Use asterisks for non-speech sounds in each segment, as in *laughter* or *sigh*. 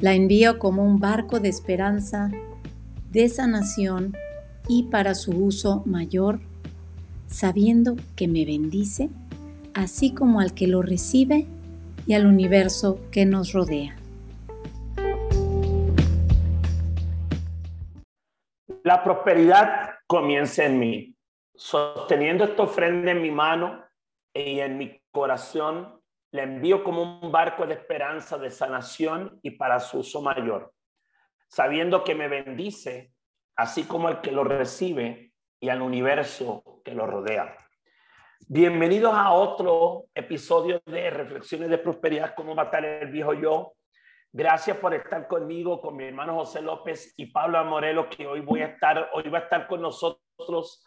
La envío como un barco de esperanza, de sanación y para su uso mayor, sabiendo que me bendice, así como al que lo recibe y al universo que nos rodea. La prosperidad comienza en mí, sosteniendo esta ofrenda en mi mano y en mi corazón, le envío como un barco de esperanza, de sanación y para su uso mayor, sabiendo que me bendice, así como el que lo recibe y al universo que lo rodea. Bienvenidos a otro episodio de Reflexiones de Prosperidad, cómo matar el viejo yo. Gracias por estar conmigo, con mi hermano José López y Pablo Amorelo, que hoy voy a estar, hoy va a estar con nosotros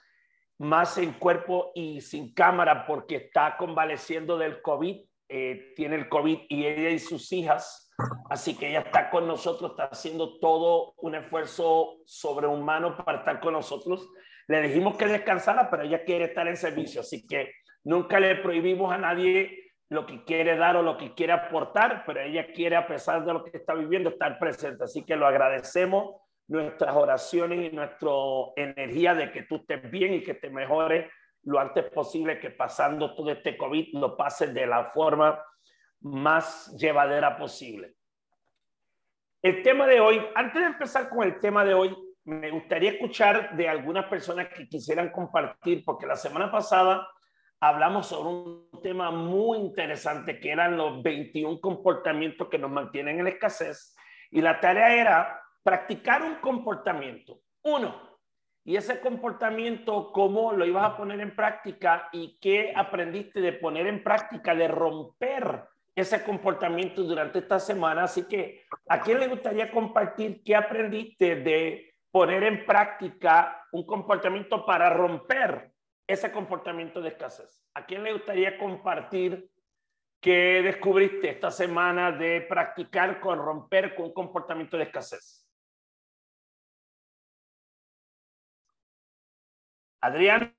más en cuerpo y sin cámara porque está convaleciendo del COVID, eh, tiene el COVID y ella y sus hijas, así que ella está con nosotros, está haciendo todo un esfuerzo sobrehumano para estar con nosotros. Le dijimos que descansara, pero ella quiere estar en servicio, así que nunca le prohibimos a nadie lo que quiere dar o lo que quiere aportar, pero ella quiere, a pesar de lo que está viviendo, estar presente. Así que lo agradecemos nuestras oraciones y nuestra energía de que tú estés bien y que te mejores lo antes posible, que pasando todo este COVID lo pases de la forma más llevadera posible. El tema de hoy, antes de empezar con el tema de hoy, me gustaría escuchar de algunas personas que quisieran compartir, porque la semana pasada hablamos sobre un tema muy interesante que eran los 21 comportamientos que nos mantienen en escasez y la tarea era practicar un comportamiento. Uno, y ese comportamiento, ¿cómo lo ibas a poner en práctica y qué aprendiste de poner en práctica, de romper ese comportamiento durante esta semana? Así que, ¿a quién le gustaría compartir qué aprendiste de poner en práctica un comportamiento para romper ese comportamiento de escasez? ¿A quién le gustaría compartir qué descubriste esta semana de practicar con romper con un comportamiento de escasez? Adriana.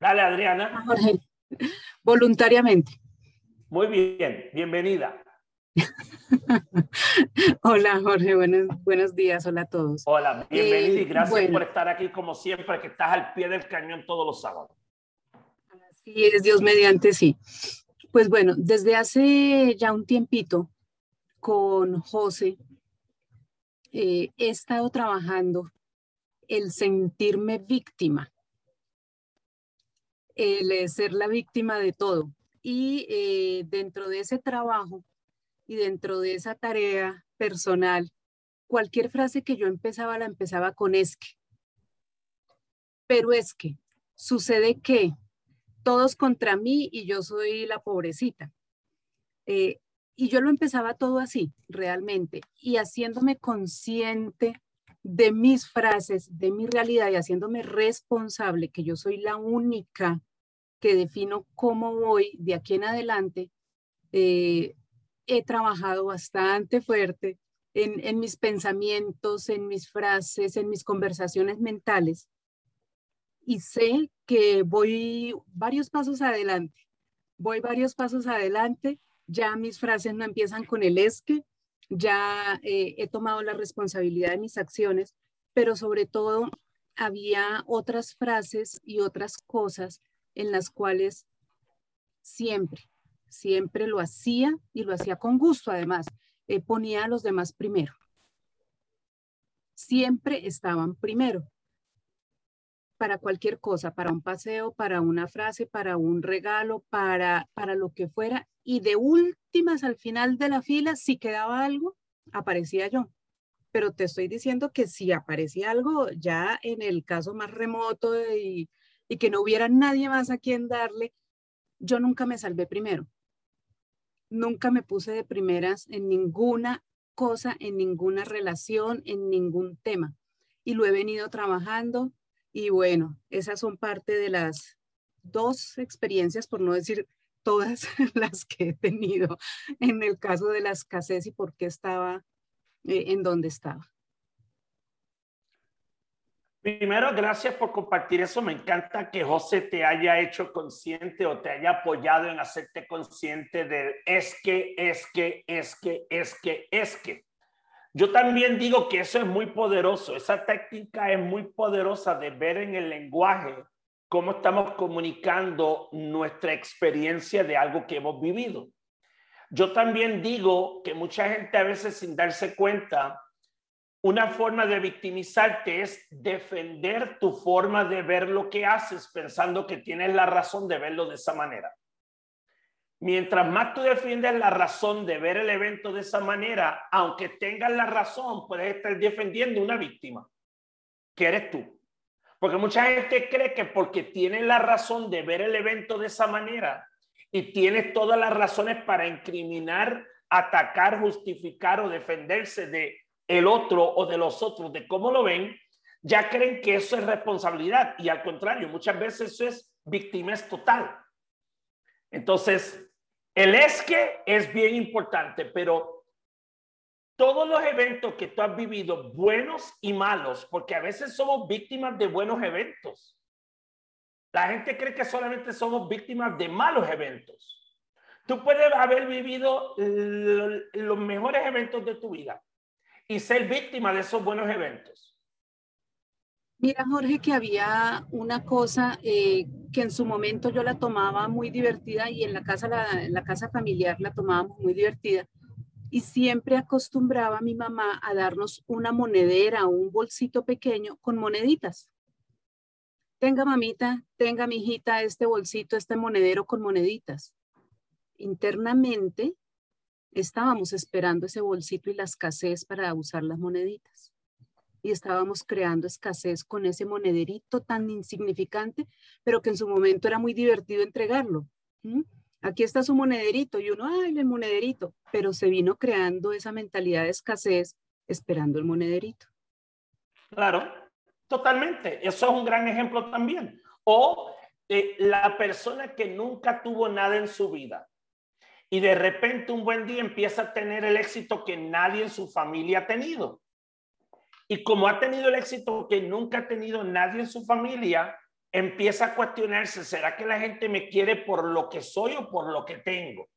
Dale, Adriana. Jorge, voluntariamente. Muy bien, bienvenida. *laughs* Hola Jorge, buenos, buenos días, hola a todos. Hola, bienvenida y eh, gracias por estar aquí como siempre, que estás al pie del cañón todos los sábados. Así es, Dios mediante, sí. Pues bueno, desde hace ya un tiempito con José eh, he estado trabajando el sentirme víctima, el ser la víctima de todo. Y eh, dentro de ese trabajo y dentro de esa tarea personal, cualquier frase que yo empezaba la empezaba con es que. Pero es que sucede que todos contra mí y yo soy la pobrecita. Eh, y yo lo empezaba todo así, realmente, y haciéndome consciente de mis frases, de mi realidad y haciéndome responsable que yo soy la única que defino cómo voy de aquí en adelante, eh, he trabajado bastante fuerte en, en mis pensamientos, en mis frases, en mis conversaciones mentales y sé que voy varios pasos adelante, voy varios pasos adelante, ya mis frases no empiezan con el es que, ya eh, he tomado la responsabilidad de mis acciones, pero sobre todo había otras frases y otras cosas en las cuales siempre, siempre lo hacía y lo hacía con gusto además. Eh, ponía a los demás primero. Siempre estaban primero para cualquier cosa, para un paseo, para una frase, para un regalo, para, para lo que fuera. Y de últimas, al final de la fila, si quedaba algo, aparecía yo. Pero te estoy diciendo que si aparecía algo, ya en el caso más remoto y, y que no hubiera nadie más a quien darle, yo nunca me salvé primero. nunca me puse de primeras en ninguna cosa, en ninguna relación, en ningún tema. Y lo he venido trabajando y bueno, esas son parte de las dos experiencias, por no decir todas *laughs* las que he tenido en el caso de la escasez y por qué estaba eh, en donde estaba. Primero, gracias por compartir eso. Me encanta que José te haya hecho consciente o te haya apoyado en hacerte consciente de es que, es que, es que, es que, es que. Yo también digo que eso es muy poderoso. Esa técnica es muy poderosa de ver en el lenguaje cómo estamos comunicando nuestra experiencia de algo que hemos vivido. Yo también digo que mucha gente a veces sin darse cuenta una forma de victimizarte es defender tu forma de ver lo que haces pensando que tienes la razón de verlo de esa manera. Mientras más tú defiendes la razón de ver el evento de esa manera, aunque tengas la razón, puedes estar defendiendo una víctima, que eres tú. Porque mucha gente cree que porque tiene la razón de ver el evento de esa manera y tienes todas las razones para incriminar, atacar, justificar o defenderse de el otro o de los otros, de cómo lo ven, ya creen que eso es responsabilidad y al contrario, muchas veces eso es víctimas total. Entonces, el es que es bien importante, pero todos los eventos que tú has vivido, buenos y malos, porque a veces somos víctimas de buenos eventos. La gente cree que solamente somos víctimas de malos eventos. Tú puedes haber vivido los mejores eventos de tu vida, y ser víctima de esos buenos eventos? Mira, Jorge, que había una cosa eh, que en su momento yo la tomaba muy divertida y en la casa, la, en la casa familiar la tomábamos muy divertida. Y siempre acostumbraba mi mamá a darnos una monedera o un bolsito pequeño con moneditas. Tenga mamita, tenga mi hijita este bolsito, este monedero con moneditas. Internamente Estábamos esperando ese bolsito y la escasez para usar las moneditas. Y estábamos creando escasez con ese monederito tan insignificante, pero que en su momento era muy divertido entregarlo. Aquí está su monederito y uno, ay, el monederito, pero se vino creando esa mentalidad de escasez esperando el monederito. Claro, totalmente. Eso es un gran ejemplo también. O eh, la persona que nunca tuvo nada en su vida y de repente un buen día empieza a tener el éxito que nadie en su familia ha tenido. Y como ha tenido el éxito que nunca ha tenido nadie en su familia, empieza a cuestionarse, ¿será que la gente me quiere por lo que soy o por lo que tengo?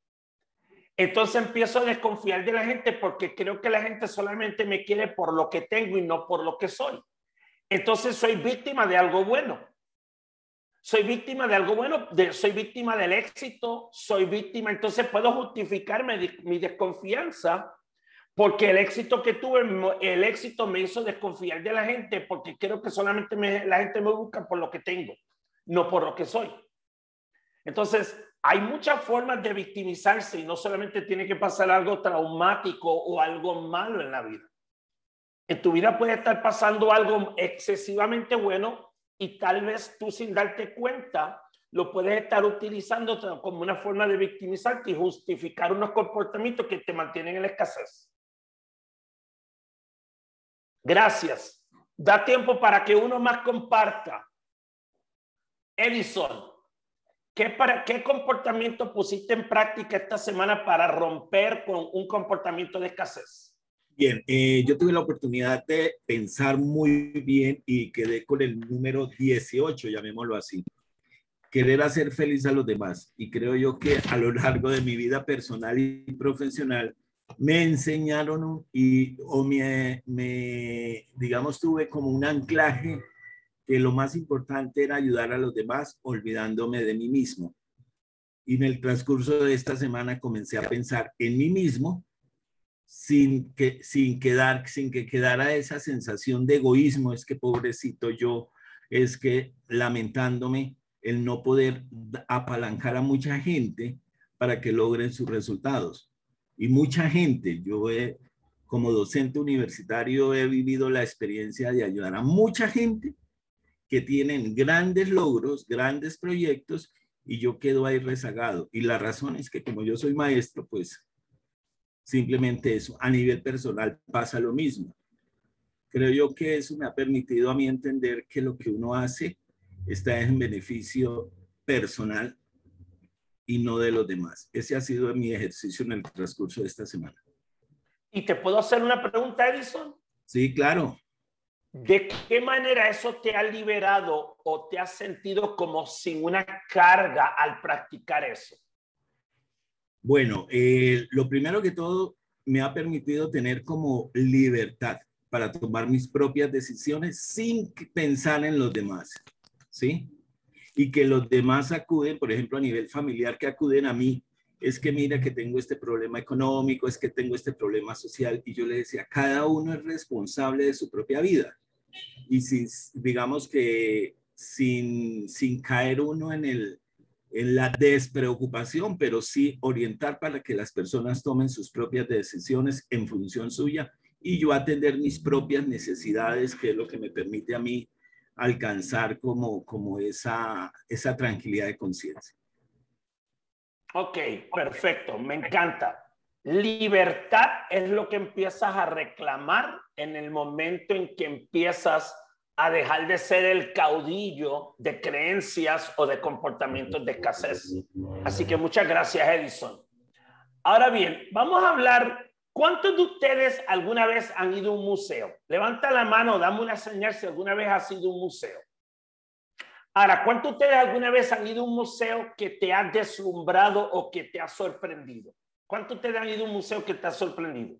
Entonces empiezo a desconfiar de la gente porque creo que la gente solamente me quiere por lo que tengo y no por lo que soy. Entonces soy víctima de algo bueno soy víctima de algo bueno, soy víctima del éxito, soy víctima, entonces puedo justificarme mi desconfianza porque el éxito que tuve, el éxito me hizo desconfiar de la gente porque creo que solamente la gente me busca por lo que tengo, no por lo que soy. Entonces, hay muchas formas de victimizarse y no solamente tiene que pasar algo traumático o algo malo en la vida. En tu vida puede estar pasando algo excesivamente bueno y tal vez tú sin darte cuenta lo puedes estar utilizando como una forma de victimizarte y justificar unos comportamientos que te mantienen en la escasez. Gracias. Da tiempo para que uno más comparta. Edison, ¿qué, para, ¿qué comportamiento pusiste en práctica esta semana para romper con un comportamiento de escasez? Bien, eh, yo tuve la oportunidad de pensar muy bien y quedé con el número 18, llamémoslo así. Querer hacer feliz a los demás. Y creo yo que a lo largo de mi vida personal y profesional me enseñaron y o me, me, digamos, tuve como un anclaje que lo más importante era ayudar a los demás olvidándome de mí mismo. Y en el transcurso de esta semana comencé a pensar en mí mismo sin que, sin quedar, sin que quedara esa sensación de egoísmo, es que pobrecito yo, es que lamentándome el no poder apalancar a mucha gente para que logren sus resultados. Y mucha gente, yo como docente universitario he vivido la experiencia de ayudar a mucha gente que tienen grandes logros, grandes proyectos y yo quedo ahí rezagado. Y la razón es que como yo soy maestro, pues simplemente eso, a nivel personal pasa lo mismo. Creo yo que eso me ha permitido a mí entender que lo que uno hace está en beneficio personal y no de los demás. Ese ha sido mi ejercicio en el transcurso de esta semana. ¿Y te puedo hacer una pregunta, Edison? Sí, claro. ¿De qué manera eso te ha liberado o te has sentido como sin una carga al practicar eso? Bueno, eh, lo primero que todo me ha permitido tener como libertad para tomar mis propias decisiones sin pensar en los demás, ¿sí? Y que los demás acuden, por ejemplo, a nivel familiar, que acuden a mí, es que mira que tengo este problema económico, es que tengo este problema social, y yo le decía, cada uno es responsable de su propia vida. Y sin, digamos que sin, sin caer uno en, el, en la despreocupación, pero sí orientar para que las personas tomen sus propias decisiones en función suya y yo atender mis propias necesidades, que es lo que me permite a mí alcanzar como, como esa, esa tranquilidad de conciencia. Ok, perfecto, me encanta. Libertad es lo que empiezas a reclamar en el momento en que empiezas a dejar de ser el caudillo de creencias o de comportamientos de escasez. Así que muchas gracias, Edison. Ahora bien, vamos a hablar, ¿cuántos de ustedes alguna vez han ido a un museo? Levanta la mano, dame una señal si alguna vez has ido a un museo. Ahora, ¿cuántos de ustedes alguna vez han ido a un museo que te ha deslumbrado o que te ha sorprendido? ¿Cuántos ustedes han ido a un museo que te ha sorprendido?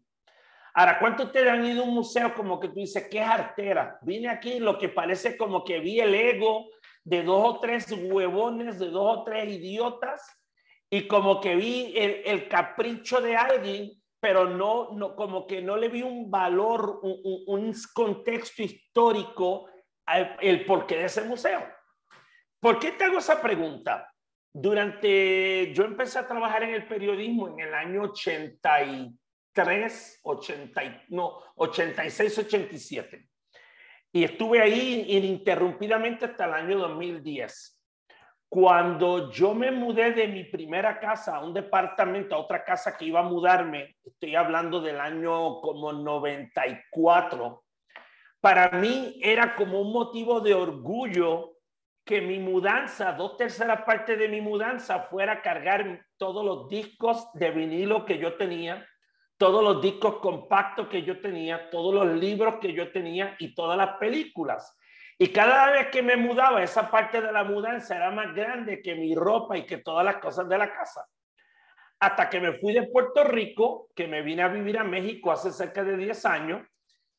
Ahora, ¿cuántos ustedes han ido a un museo como que tú dices, qué artera? Vine aquí lo que parece como que vi el ego de dos o tres huevones, de dos o tres idiotas, y como que vi el, capricho de alguien, pero no, no, como que no le vi un valor, un, un contexto histórico al el porqué de ese museo. ¿Por qué te hago esa pregunta? Durante, yo empecé a trabajar en el periodismo en el año 83, 80, no, 86, 87. Y estuve ahí ininterrumpidamente hasta el año 2010. Cuando yo me mudé de mi primera casa a un departamento, a otra casa que iba a mudarme, estoy hablando del año como 94, para mí era como un motivo de orgullo que mi mudanza, dos terceras partes de mi mudanza, fuera cargar todos los discos de vinilo que yo tenía, todos los discos compactos que yo tenía, todos los libros que yo tenía y todas las películas. Y cada vez que me mudaba, esa parte de la mudanza era más grande que mi ropa y que todas las cosas de la casa. Hasta que me fui de Puerto Rico, que me vine a vivir a México hace cerca de 10 años,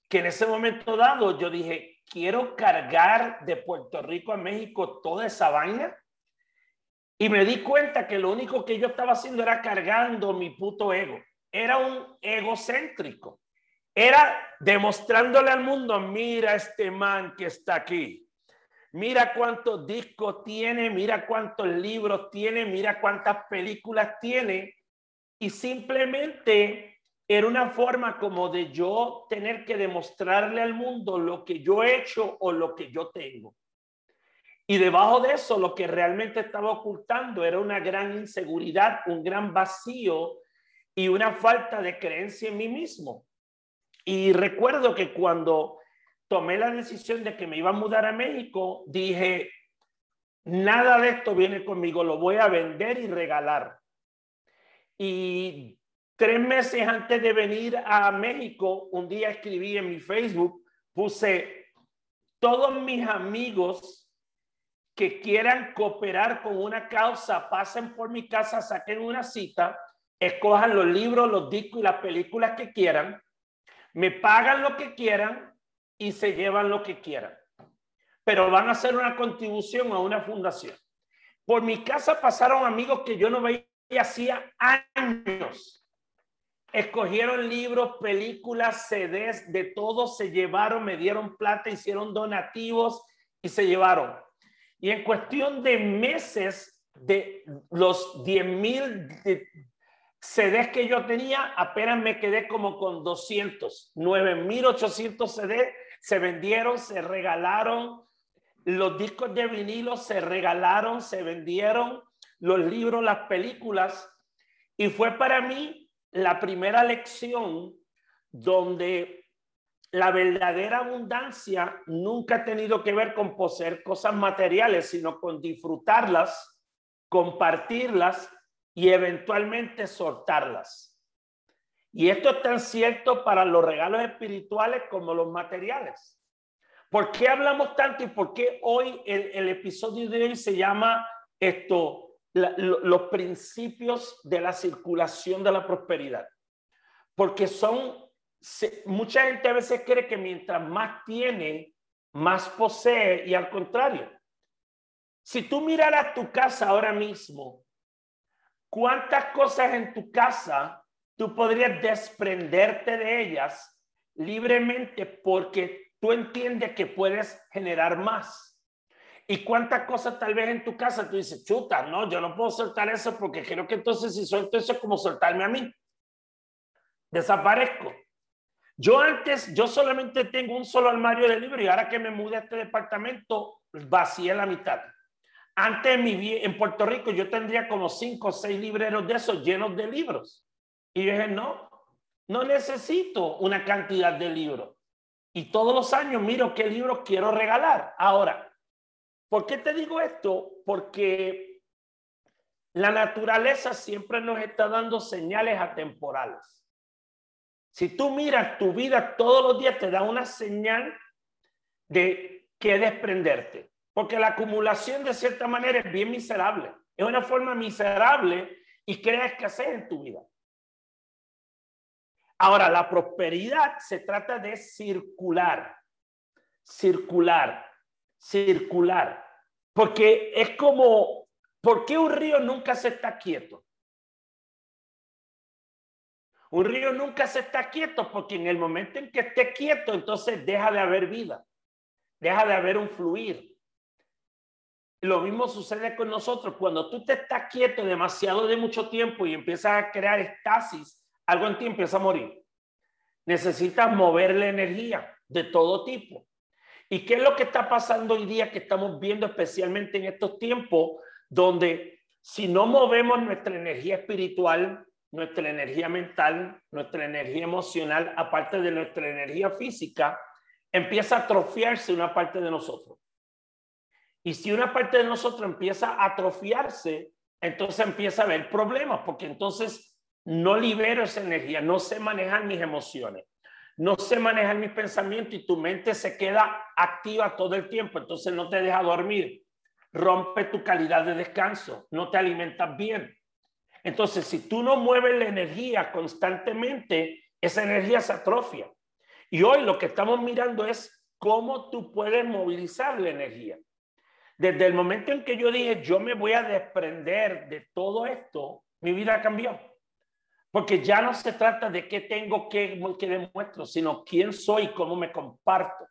que en ese momento dado yo dije, quiero cargar de Puerto Rico a México toda esa vaina. Y me di cuenta que lo único que yo estaba haciendo era cargando mi puto ego. Era un egocéntrico. Era demostrándole al mundo, mira este man que está aquí. Mira cuántos discos tiene, mira cuántos libros tiene, mira cuántas películas tiene. Y simplemente era una forma como de yo tener que demostrarle al mundo lo que yo he hecho o lo que yo tengo. Y debajo de eso, lo que realmente estaba ocultando era una gran inseguridad, un gran vacío y una falta de creencia en mí mismo. Y recuerdo que cuando tomé la decisión de que me iba a mudar a México, dije, nada de esto viene conmigo, lo voy a vender y regalar. Y Tres meses antes de venir a México, un día escribí en mi Facebook, puse, todos mis amigos que quieran cooperar con una causa, pasen por mi casa, saquen una cita, escojan los libros, los discos y las películas que quieran, me pagan lo que quieran y se llevan lo que quieran. Pero van a hacer una contribución a una fundación. Por mi casa pasaron amigos que yo no veía hacía años escogieron libros, películas, CDs, de todo, se llevaron, me dieron plata, hicieron donativos y se llevaron. Y en cuestión de meses, de los 10 mil CDs que yo tenía, apenas me quedé como con 200, 9.800 CDs se vendieron, se regalaron, los discos de vinilo se regalaron, se vendieron, los libros, las películas, y fue para mí la primera lección donde la verdadera abundancia nunca ha tenido que ver con poseer cosas materiales, sino con disfrutarlas, compartirlas y eventualmente soltarlas. Y esto es tan cierto para los regalos espirituales como los materiales. ¿Por qué hablamos tanto y por qué hoy el, episodio de hoy se llama esto, los principios de la circulación de la prosperidad? Porque son, mucha gente a veces cree que mientras más tiene, más posee y al contrario. Si tú miraras tu casa ahora mismo, ¿cuántas cosas en tu casa tú podrías desprenderte de ellas libremente porque tú entiendes que puedes generar más. ¿Y cuántas cosas tal vez en tu casa tú dices, chuta, no, yo no puedo soltar eso porque creo que entonces si suelto eso es como soltarme a mí. Desaparezco. Yo antes, yo solamente tengo un solo armario de libros y ahora que me mudé a este departamento, vacié la mitad. Antes en Puerto Rico yo tendría como cinco o seis libreros de esos llenos de libros. Y yo dije, no, no necesito una cantidad de libros. Y todos los años miro qué libros quiero regalar. Ahora, ¿por qué te digo esto? Porque la naturaleza siempre nos está dando señales atemporales. Si tú miras tu vida todos los días, te da una señal de que desprenderte. Porque la acumulación de cierta manera es bien miserable. Es una forma miserable y crea escasez en tu vida. Ahora, la prosperidad se trata de circular, circular, circular, porque es como, ¿por qué un río nunca se está quieto? Un río nunca se está quieto porque en el momento en que esté quieto, entonces deja de haber vida, deja de haber un fluir. Lo mismo sucede con nosotros. Cuando tú te estás quieto demasiado de mucho tiempo y empiezas a crear estasis, algo en ti empieza a morir. Necesitas mover la energía de todo tipo. ¿Y qué es lo que está pasando hoy día que estamos viendo especialmente en estos tiempos donde si no movemos nuestra energía espiritual, nuestra energía mental, nuestra energía emocional, aparte de nuestra energía física, empieza a atrofiarse una parte de nosotros. Y si una parte de nosotros empieza a atrofiarse, entonces empieza a haber problemas, porque entonces no libero esa energía, no sé manejar mis emociones, no sé manejar mis pensamientos y tu mente se queda activa todo el tiempo, entonces no te deja dormir, rompe tu calidad de descanso, no te alimentas bien. Entonces, si tú no mueves la energía constantemente, esa energía se atrofia. Y hoy lo que estamos mirando es cómo tú puedes movilizar la energía. Desde el momento en que yo dije, yo me voy a desprender de todo esto, mi vida cambió. Porque ya no se trata de qué tengo que, que demuestro, sino quién soy cómo me comparto.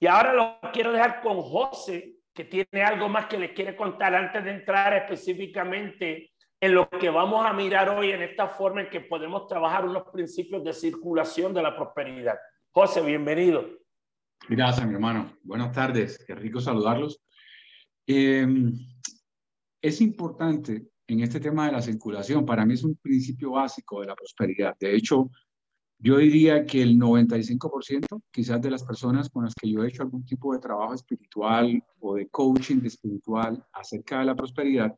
Y ahora lo quiero dejar con José, que tiene algo más que le quiere contar antes de entrar específicamente en lo que vamos a mirar hoy en esta forma en que podemos trabajar unos principios de circulación de la prosperidad. José, bienvenido. Gracias, mi hermano. Buenas tardes. Qué rico saludarlos. Em, es importante en este tema de la circulación, para mí es un principio básico de la prosperidad. De hecho, yo diría que el 95% quizás de las personas con las que yo he hecho algún tipo de trabajo espiritual o de coaching espiritual acerca de la prosperidad,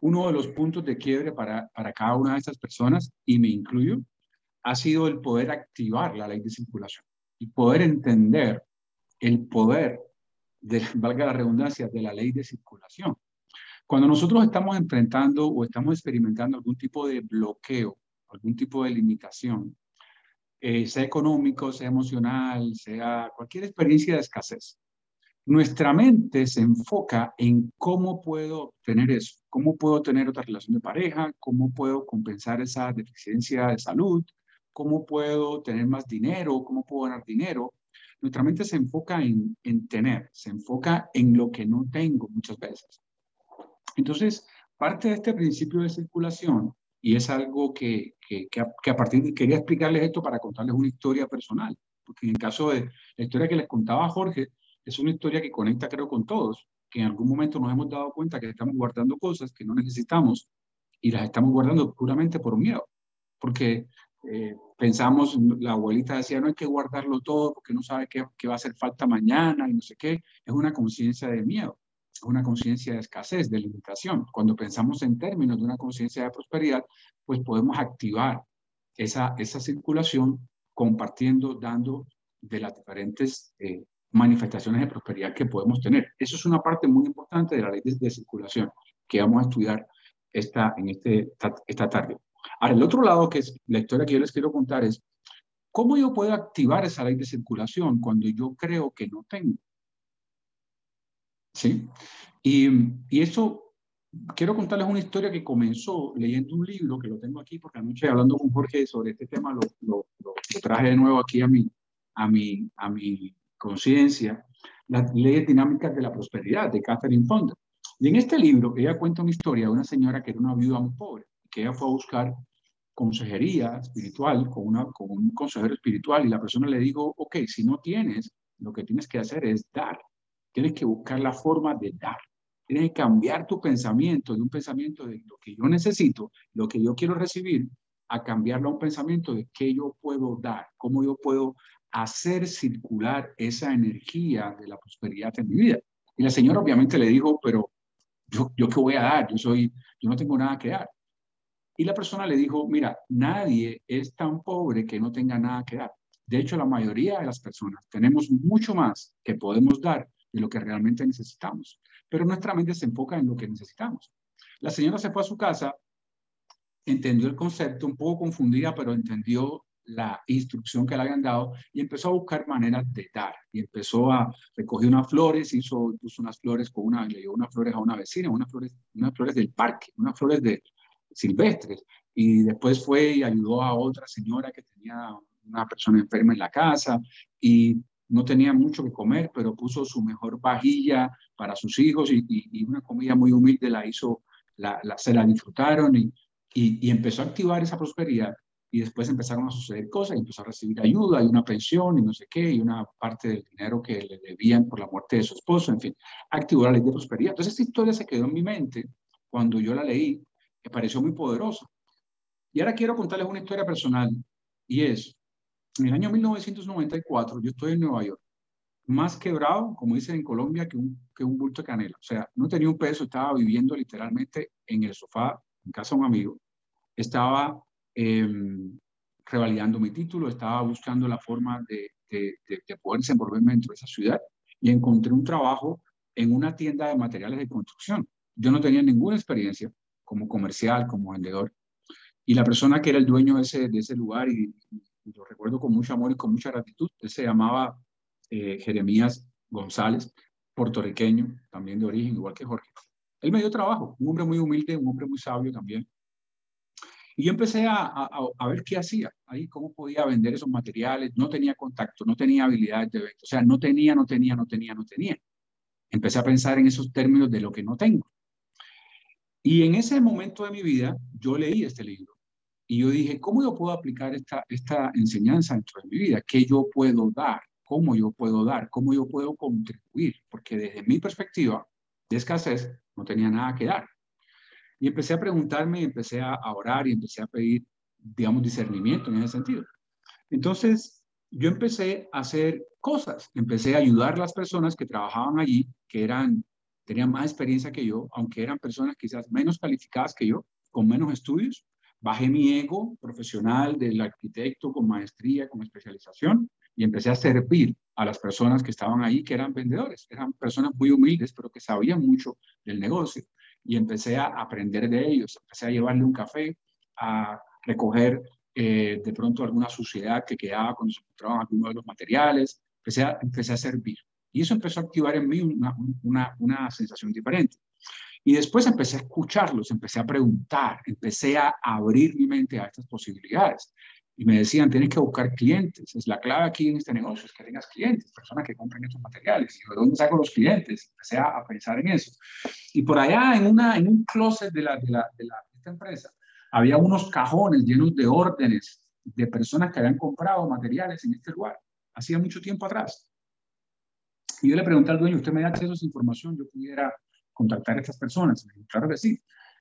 uno de los puntos de quiebre para, para cada una de estas personas, y me incluyo, ha sido el poder activar la ley de circulación y poder entender el poder, de, valga la redundancia, de la ley de circulación. Cuando nosotros estamos enfrentando o estamos experimentando algún tipo de bloqueo, algún tipo de limitación, eh, sea económico, sea emocional, sea cualquier experiencia de escasez, nuestra mente se enfoca en cómo puedo obtener eso, cómo puedo tener otra relación de pareja, cómo puedo compensar esa deficiencia de salud, cómo puedo tener más dinero, cómo puedo ganar dinero. Nuestra mente se enfoca en, en tener, se enfoca en lo que no tengo muchas veces. Entonces, parte de este principio de circulación, y es algo que, que, que, a, partir de, quería explicarles esto para contarles una historia personal, porque en el caso de la historia que les contaba Jorge, es una historia que conecta creo con todos. que en algún momento nos hemos dado cuenta que estamos guardando cosas que no necesitamos y las estamos guardando puramente por miedo, porque eh, pensamos, la abuelita decía, no hay que guardarlo todo porque no sabe qué, qué va a hacer falta mañana y no sé qué, es una conciencia de miedo, una conciencia de escasez, de limitación. Cuando pensamos en términos de una conciencia de prosperidad, pues podemos activar esa, esa circulación compartiendo, dando de las diferentes eh, manifestaciones de prosperidad que podemos tener. Eso es una parte muy importante de la ley de, circulación que vamos a estudiar esta, en este, esta tarde. Ahora, el otro lado, que es la historia que yo les quiero contar, es cómo yo puedo activar esa ley de circulación cuando yo creo que no tengo. ¿Sí? Y, y eso, quiero contarles una historia que comenzó leyendo un libro, que lo tengo aquí, porque anoche hablando con Jorge sobre este tema, lo, lo, lo, traje de nuevo aquí a mi, a mi, a mi conciencia, las leyes dinámicas de la prosperidad de Catherine Fonda. Y en este libro ella cuenta una historia de una señora que era una viuda muy pobre, que ella fue a buscar consejería espiritual con, una, con un consejero espiritual y la persona le dijo, ok, si no tienes, lo que tienes que hacer es dar. Tienes que buscar la forma de dar. Tienes que cambiar tu pensamiento de un pensamiento de lo que yo necesito, lo que yo quiero recibir, a cambiarlo a un pensamiento de qué yo puedo dar, cómo yo puedo hacer circular esa energía de la prosperidad en mi vida. Y la señora obviamente le dijo, pero yo, yo qué voy a dar, yo soy, yo no tengo nada que dar. Y la persona le dijo, mira, nadie es tan pobre que no tenga nada que dar. De hecho, la mayoría de las personas tenemos mucho más que podemos dar de lo que realmente necesitamos, pero nuestra mente se enfoca en lo que necesitamos. La señora se fue a su casa, entendió el concepto, un poco confundida, pero entendió la instrucción que le habían dado y empezó a buscar maneras de dar. Y empezó a recoger unas flores, hizo, unas flores con una, le dio unas flores a una vecina, unas flores, unas flores del parque, unas flores de silvestres. Y después fue y ayudó a otra señora que tenía una persona enferma en la casa y no tenía mucho que comer, pero puso su mejor vajilla para sus hijos y, una comida muy humilde la hizo, la, se la disfrutaron y, y, empezó a activar esa prosperidad y después empezaron a suceder cosas, empezó a recibir ayuda y una pensión y no sé qué, y una parte del dinero que le debían por la muerte de su esposo, en fin, activó la ley de prosperidad. Entonces esta historia se quedó en mi mente cuando yo la leí, me pareció muy poderosa. Y ahora quiero contarles una historia personal, y es, en el año 1994, yo estoy en Nueva York, más quebrado, como dicen en Colombia, que un, que un bulto de canela. O sea, no tenía un peso, estaba viviendo literalmente en el sofá, en casa de un amigo. Estaba eh, revalidando mi título, estaba buscando la forma de, de, de, poder desenvolverme dentro de esa ciudad y encontré un trabajo en una tienda de materiales de construcción. Yo no tenía ninguna experiencia como comercial, como vendedor. Y la persona que era el dueño de ese, de ese lugar, y, lo recuerdo con mucho amor y con mucha gratitud, él se llamaba eh, Jeremías González, puertorriqueño, también de origen, igual que Jorge. Él me dio trabajo, un hombre muy humilde, un hombre muy sabio también. Y yo empecé a, a, ver qué hacía ahí, cómo podía vender esos materiales. No tenía contacto, no tenía habilidades de venta. O sea, no tenía, no tenía, no tenía, no tenía. Empecé a pensar en esos términos de lo que no tengo. Y en ese momento de mi vida, yo leí este libro. Y yo dije, ¿cómo yo puedo aplicar esta, esta enseñanza dentro de mi vida? ¿Qué yo puedo dar? ¿Cómo yo puedo dar? ¿Cómo yo puedo contribuir? Porque desde mi perspectiva de escasez, no tenía nada que dar. Y empecé a preguntarme, empecé a, orar y empecé a pedir, digamos, discernimiento en ese sentido. Entonces, yo empecé a hacer cosas, empecé a ayudar a las personas que trabajaban allí, que eran, tenían más experiencia que yo, aunque eran personas quizás menos calificadas que yo, con menos estudios. Bajé mi ego profesional del arquitecto con maestría, con especialización, y empecé a servir a las personas que estaban ahí, que eran vendedores, eran personas muy humildes, pero que sabían mucho del negocio y empecé a aprender de ellos, empecé a llevarle un café, a recoger eh, de pronto alguna suciedad que quedaba cuando se encontraban algunos de los materiales, empecé a, empecé a servir. Y eso empezó a activar en mí una, una, una sensación diferente. Y después empecé a escucharlos, empecé a preguntar, empecé a abrir mi mente a estas posibilidades. Y me decían, tienes que buscar clientes. Es la clave aquí en este negocio, es que tengas clientes, personas que compren estos materiales. Y ¿de dónde saco los clientes? Empecé a, pensar en eso. Y por allá, en, una, en un closet de, la, de, la, empresa, había unos cajones llenos de órdenes de personas que habían comprado materiales en este lugar, hacía mucho tiempo atrás. Y yo le pregunté al dueño, ¿usted me da acceso a esa información? Yo pudiera contactar a estas personas. claro que sí.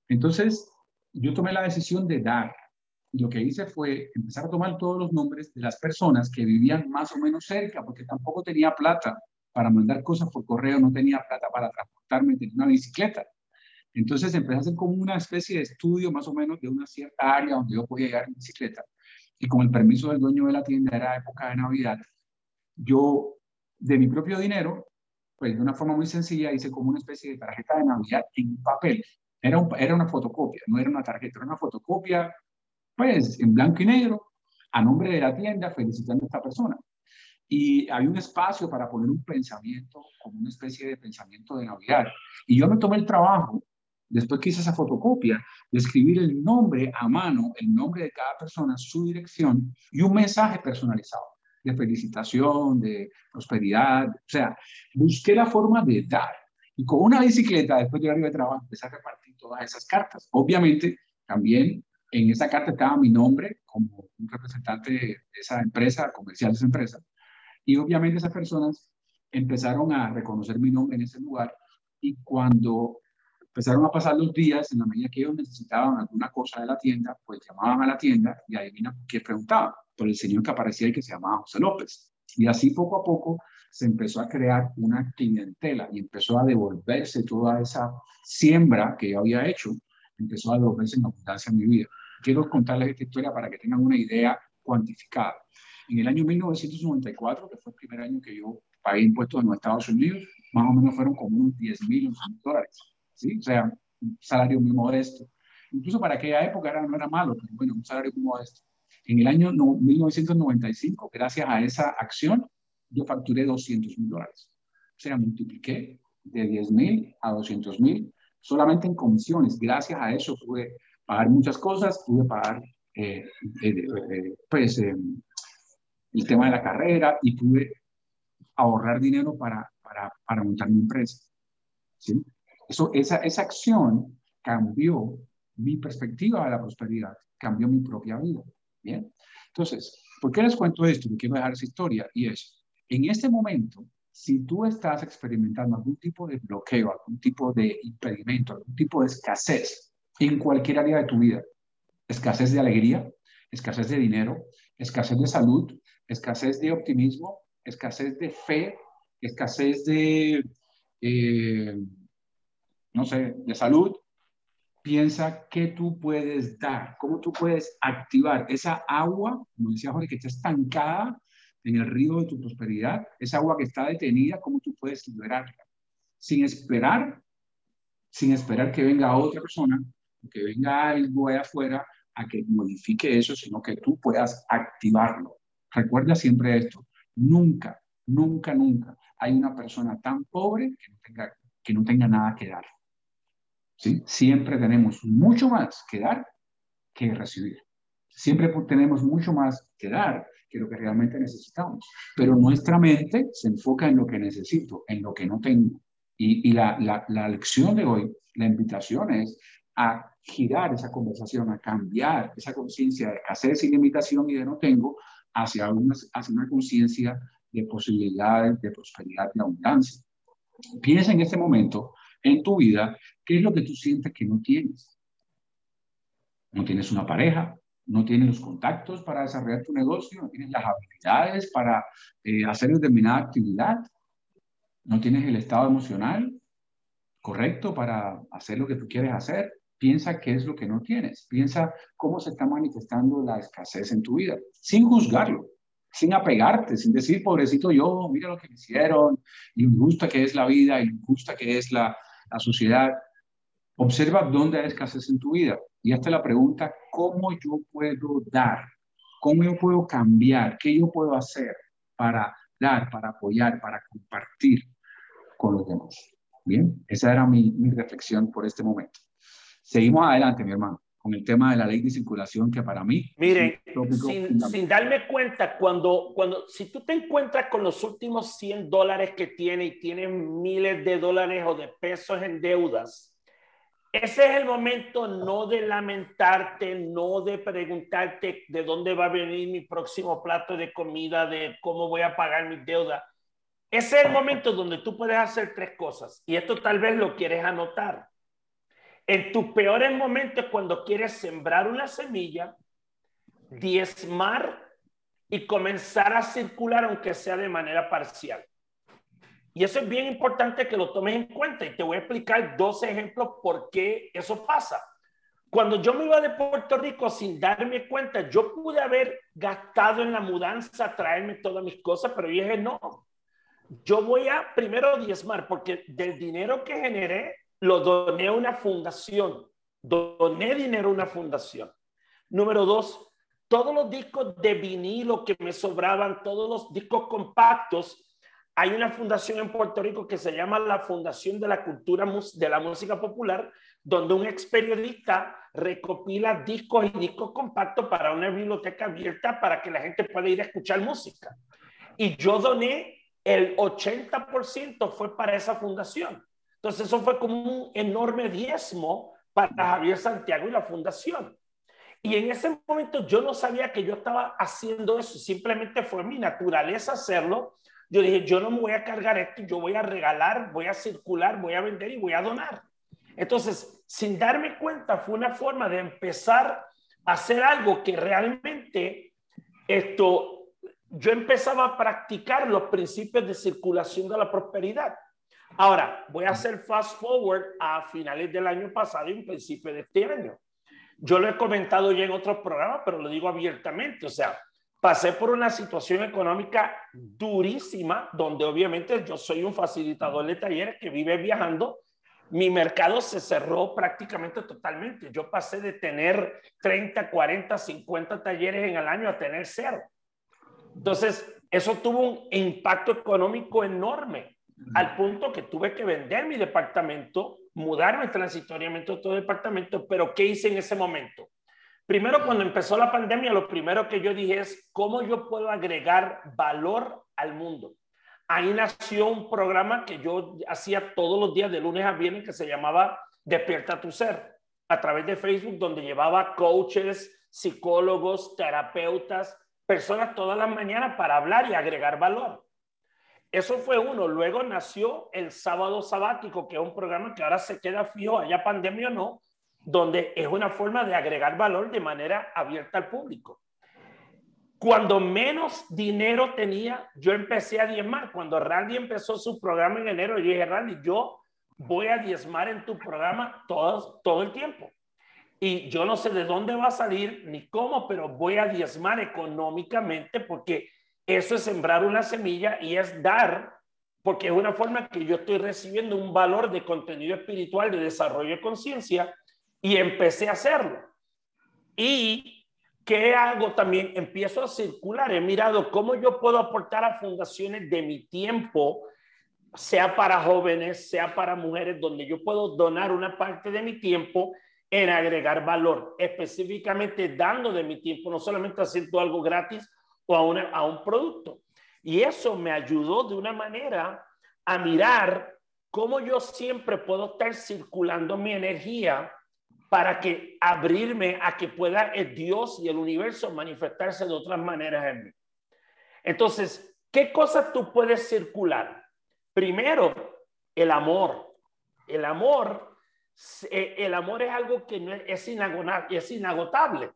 Entonces, yo tomé la decisión de dar. Lo que hice fue empezar a tomar todos los nombres de las personas que vivían más o menos cerca, porque tampoco tenía plata para mandar cosas por correo, no tenía plata para transportarme, tenía una bicicleta. Entonces empecé a hacer como una especie de estudio más o menos de una cierta área donde yo podía llegar en bicicleta. Y con el permiso del dueño de la tienda, era época de Navidad, yo de mi propio dinero, pues de una forma muy sencilla hice como una especie de tarjeta de Navidad en papel. Era, era una fotocopia, no era una tarjeta, era una fotocopia, pues en blanco y negro, a nombre de la tienda, felicitando a esta persona. Y hay un espacio para poner un pensamiento, como una especie de pensamiento de Navidad. Y yo me tomé el trabajo después que hice esa fotocopia, de escribir el nombre a mano, el nombre de cada persona, su dirección y un mensaje personalizado de felicitación, de prosperidad. O sea, busqué la forma de dar. Y con una bicicleta, después de horario de trabajo, empecé a repartir todas esas cartas. Obviamente, también en esa carta estaba mi nombre como un representante de esa empresa, comercial de esa empresa. Y obviamente esas personas empezaron a reconocer mi nombre en ese lugar. Y cuando Empezaron a pasar los días, en la medida que ellos necesitaban alguna cosa de la tienda, pues llamaban a la tienda y adivina qué preguntaban, por el señor que aparecía y que se llamaba José López. Y así poco a poco se empezó a crear una clientela y empezó a devolverse toda esa siembra que yo había hecho, empezó a devolverse en abundancia en mi vida. Quiero contarles esta historia para que tengan una idea cuantificada. En el año 1994, que fue el primer año que yo pagué impuestos en los Estados Unidos, más o menos fueron como unos 10 mil dólares. ¿sí? O sea, un salario muy modesto. Incluso para aquella época era, no era malo, pero bueno, un salario muy modesto. En el año 1995, gracias a esa acción, yo facturé 200 mil dólares. O sea, multipliqué de 10 mil a 200 mil solamente en comisiones. Gracias a eso pude pagar muchas cosas, pude pagar eh, eh, eh, pues, el tema de la carrera y pude ahorrar dinero para, para, para montar mi empresa. ¿sí? esa, esa acción cambió mi perspectiva de la prosperidad, cambió mi propia vida. Bien. Entonces, ¿por qué les cuento esto? Me quiero dejar esa historia y es, en este momento, si tú estás experimentando algún tipo de bloqueo, algún tipo de impedimento, algún tipo de escasez en cualquier área de tu vida, escasez de alegría, escasez de dinero, escasez de salud, escasez de optimismo, escasez de fe, escasez de eh, no sé, de salud, piensa qué tú puedes dar, cómo tú puedes activar esa agua, como decía Jorge, que está estancada en el río de tu prosperidad, esa agua que está detenida, cómo tú puedes liberarla, sin esperar, sin esperar que venga otra persona, que venga algo de afuera a que modifique eso, sino que tú puedas activarlo. Recuerda siempre esto, nunca, nunca, nunca hay una persona tan pobre que no tenga, que no tenga nada que dar. Siempre tenemos mucho más que dar que recibir. Siempre tenemos mucho más que dar que lo que realmente necesitamos. Pero nuestra mente se enfoca en lo que necesito, en lo que no tengo. Y, la, la, lección de hoy, la invitación es a girar esa conversación, a cambiar esa conciencia de escasez y limitación y de no tengo hacia una, hacia una conciencia de posibilidades, de prosperidad y abundancia. Piensa en este momento en tu vida, ¿qué es lo que tú sientes que no tienes? No tienes una pareja, no tienes los contactos para desarrollar tu negocio, no tienes las habilidades para eh, hacer determinada actividad, no tienes el estado emocional correcto para hacer lo que tú quieres hacer. Piensa qué es lo que no tienes. Piensa cómo se está manifestando la escasez en tu vida, sin juzgarlo, sin apegarte, sin decir, pobrecito yo, mira lo que me hicieron, y injusta que es la vida, y injusta que es la, la sociedad. Observa dónde hay escasez en tu vida. Y es la pregunta, ¿cómo yo puedo dar? ¿Cómo yo puedo cambiar? ¿Qué yo puedo hacer para dar, para apoyar, para compartir con los demás? Bien, esa era mi, mi reflexión por este momento. Seguimos adelante, mi hermano con el tema de la ley de circulación que para mí... Miren, sin, sin, darme cuenta, cuando, cuando, si tú te encuentras con los últimos 100 dólares que tiene y tiene miles de dólares o de pesos en deudas, ese es el momento no de lamentarte, no de preguntarte de dónde va a venir mi próximo plato de comida, de cómo voy a pagar mi deuda. Ese es el momento donde tú puedes hacer tres cosas. Y esto tal vez lo quieres anotar. En tus peores momentos, cuando quieres sembrar una semilla, diezmar y comenzar a circular, aunque sea de manera parcial. Y eso es bien importante que lo tomes en cuenta. Y te voy a explicar dos ejemplos por qué eso pasa. Cuando yo me iba de Puerto Rico sin darme cuenta, yo pude haber gastado en la mudanza, traerme todas mis cosas, pero dije, no, yo voy a primero diezmar, porque del dinero que generé, lo doné a una fundación. Doné dinero a una fundación. Número dos, todos los discos de vinilo que me sobraban, todos los discos compactos, hay una fundación en Puerto Rico que se llama la Fundación de la Cultura de la Música Popular, donde un ex periodista recopila discos y discos compactos para una biblioteca abierta para que la gente pueda ir a escuchar música. Y yo doné el 80% fue para esa fundación. Entonces eso fue como un enorme diezmo para Javier Santiago y la fundación. Y en ese momento yo no sabía que yo estaba haciendo eso, simplemente fue mi naturaleza hacerlo. Yo dije, yo no me voy a cargar esto, yo voy a regalar, voy a circular, voy a vender y voy a donar. Entonces, sin darme cuenta, fue una forma de empezar a hacer algo que realmente esto, yo empezaba a practicar los principios de circulación de la prosperidad. Ahora, voy a hacer fast forward a finales del año pasado y en principio de este año. Yo lo he comentado ya en otros programas, pero lo digo abiertamente. O sea, pasé por una situación económica durísima, donde obviamente yo soy un facilitador de talleres que vive viajando mi mercado se cerró prácticamente totalmente. Yo pasé de tener 30, 40, 50 talleres en el año a tener cero. Entonces, eso tuvo un impacto económico enorme, al punto que tuve que vender mi departamento, mudarme transitoriamente a otro departamento, pero ¿qué hice en ese momento? Primero, cuando empezó la pandemia, lo primero que yo dije es, ¿cómo yo puedo agregar valor al mundo? ahí nació un programa que yo hacía todos los días de lunes a viernes que se llamaba Despierta tu Ser, a través de Facebook, donde llevaba coaches, psicólogos, terapeutas, personas todas las mañanas para hablar y agregar valor. Eso fue uno. Luego nació el sábado sabático, que es un programa que ahora se queda fijo, haya pandemia o no, donde es una forma de agregar valor de manera abierta al público. Cuando menos dinero tenía, yo empecé a diezmar. Cuando Randy empezó su programa en enero, yo dije, Randy, yo voy a diezmar en tu programa todo, todo el tiempo. Y yo no sé de dónde va a salir ni cómo, pero voy a diezmar económicamente porque eso es sembrar una semilla y es dar, porque es una forma que yo estoy recibiendo un valor de contenido espiritual, de desarrollo de conciencia, y empecé a hacerlo. Y ¿Qué hago también? Empiezo a circular. He mirado cómo yo puedo aportar a fundaciones de mi tiempo, sea para jóvenes, sea para mujeres, donde yo puedo donar una parte de mi tiempo en agregar valor, específicamente dando de mi tiempo, no solamente haciendo algo gratis o a, una, a un producto. Y eso me ayudó de una manera a mirar cómo yo siempre puedo estar circulando mi energía para que abrirme a que pueda el Dios y el universo manifestarse de otras maneras en mí. Entonces, ¿qué cosas tú puedes circular? Primero, el amor. El amor, eh, el amor es algo que no es, es inagotable.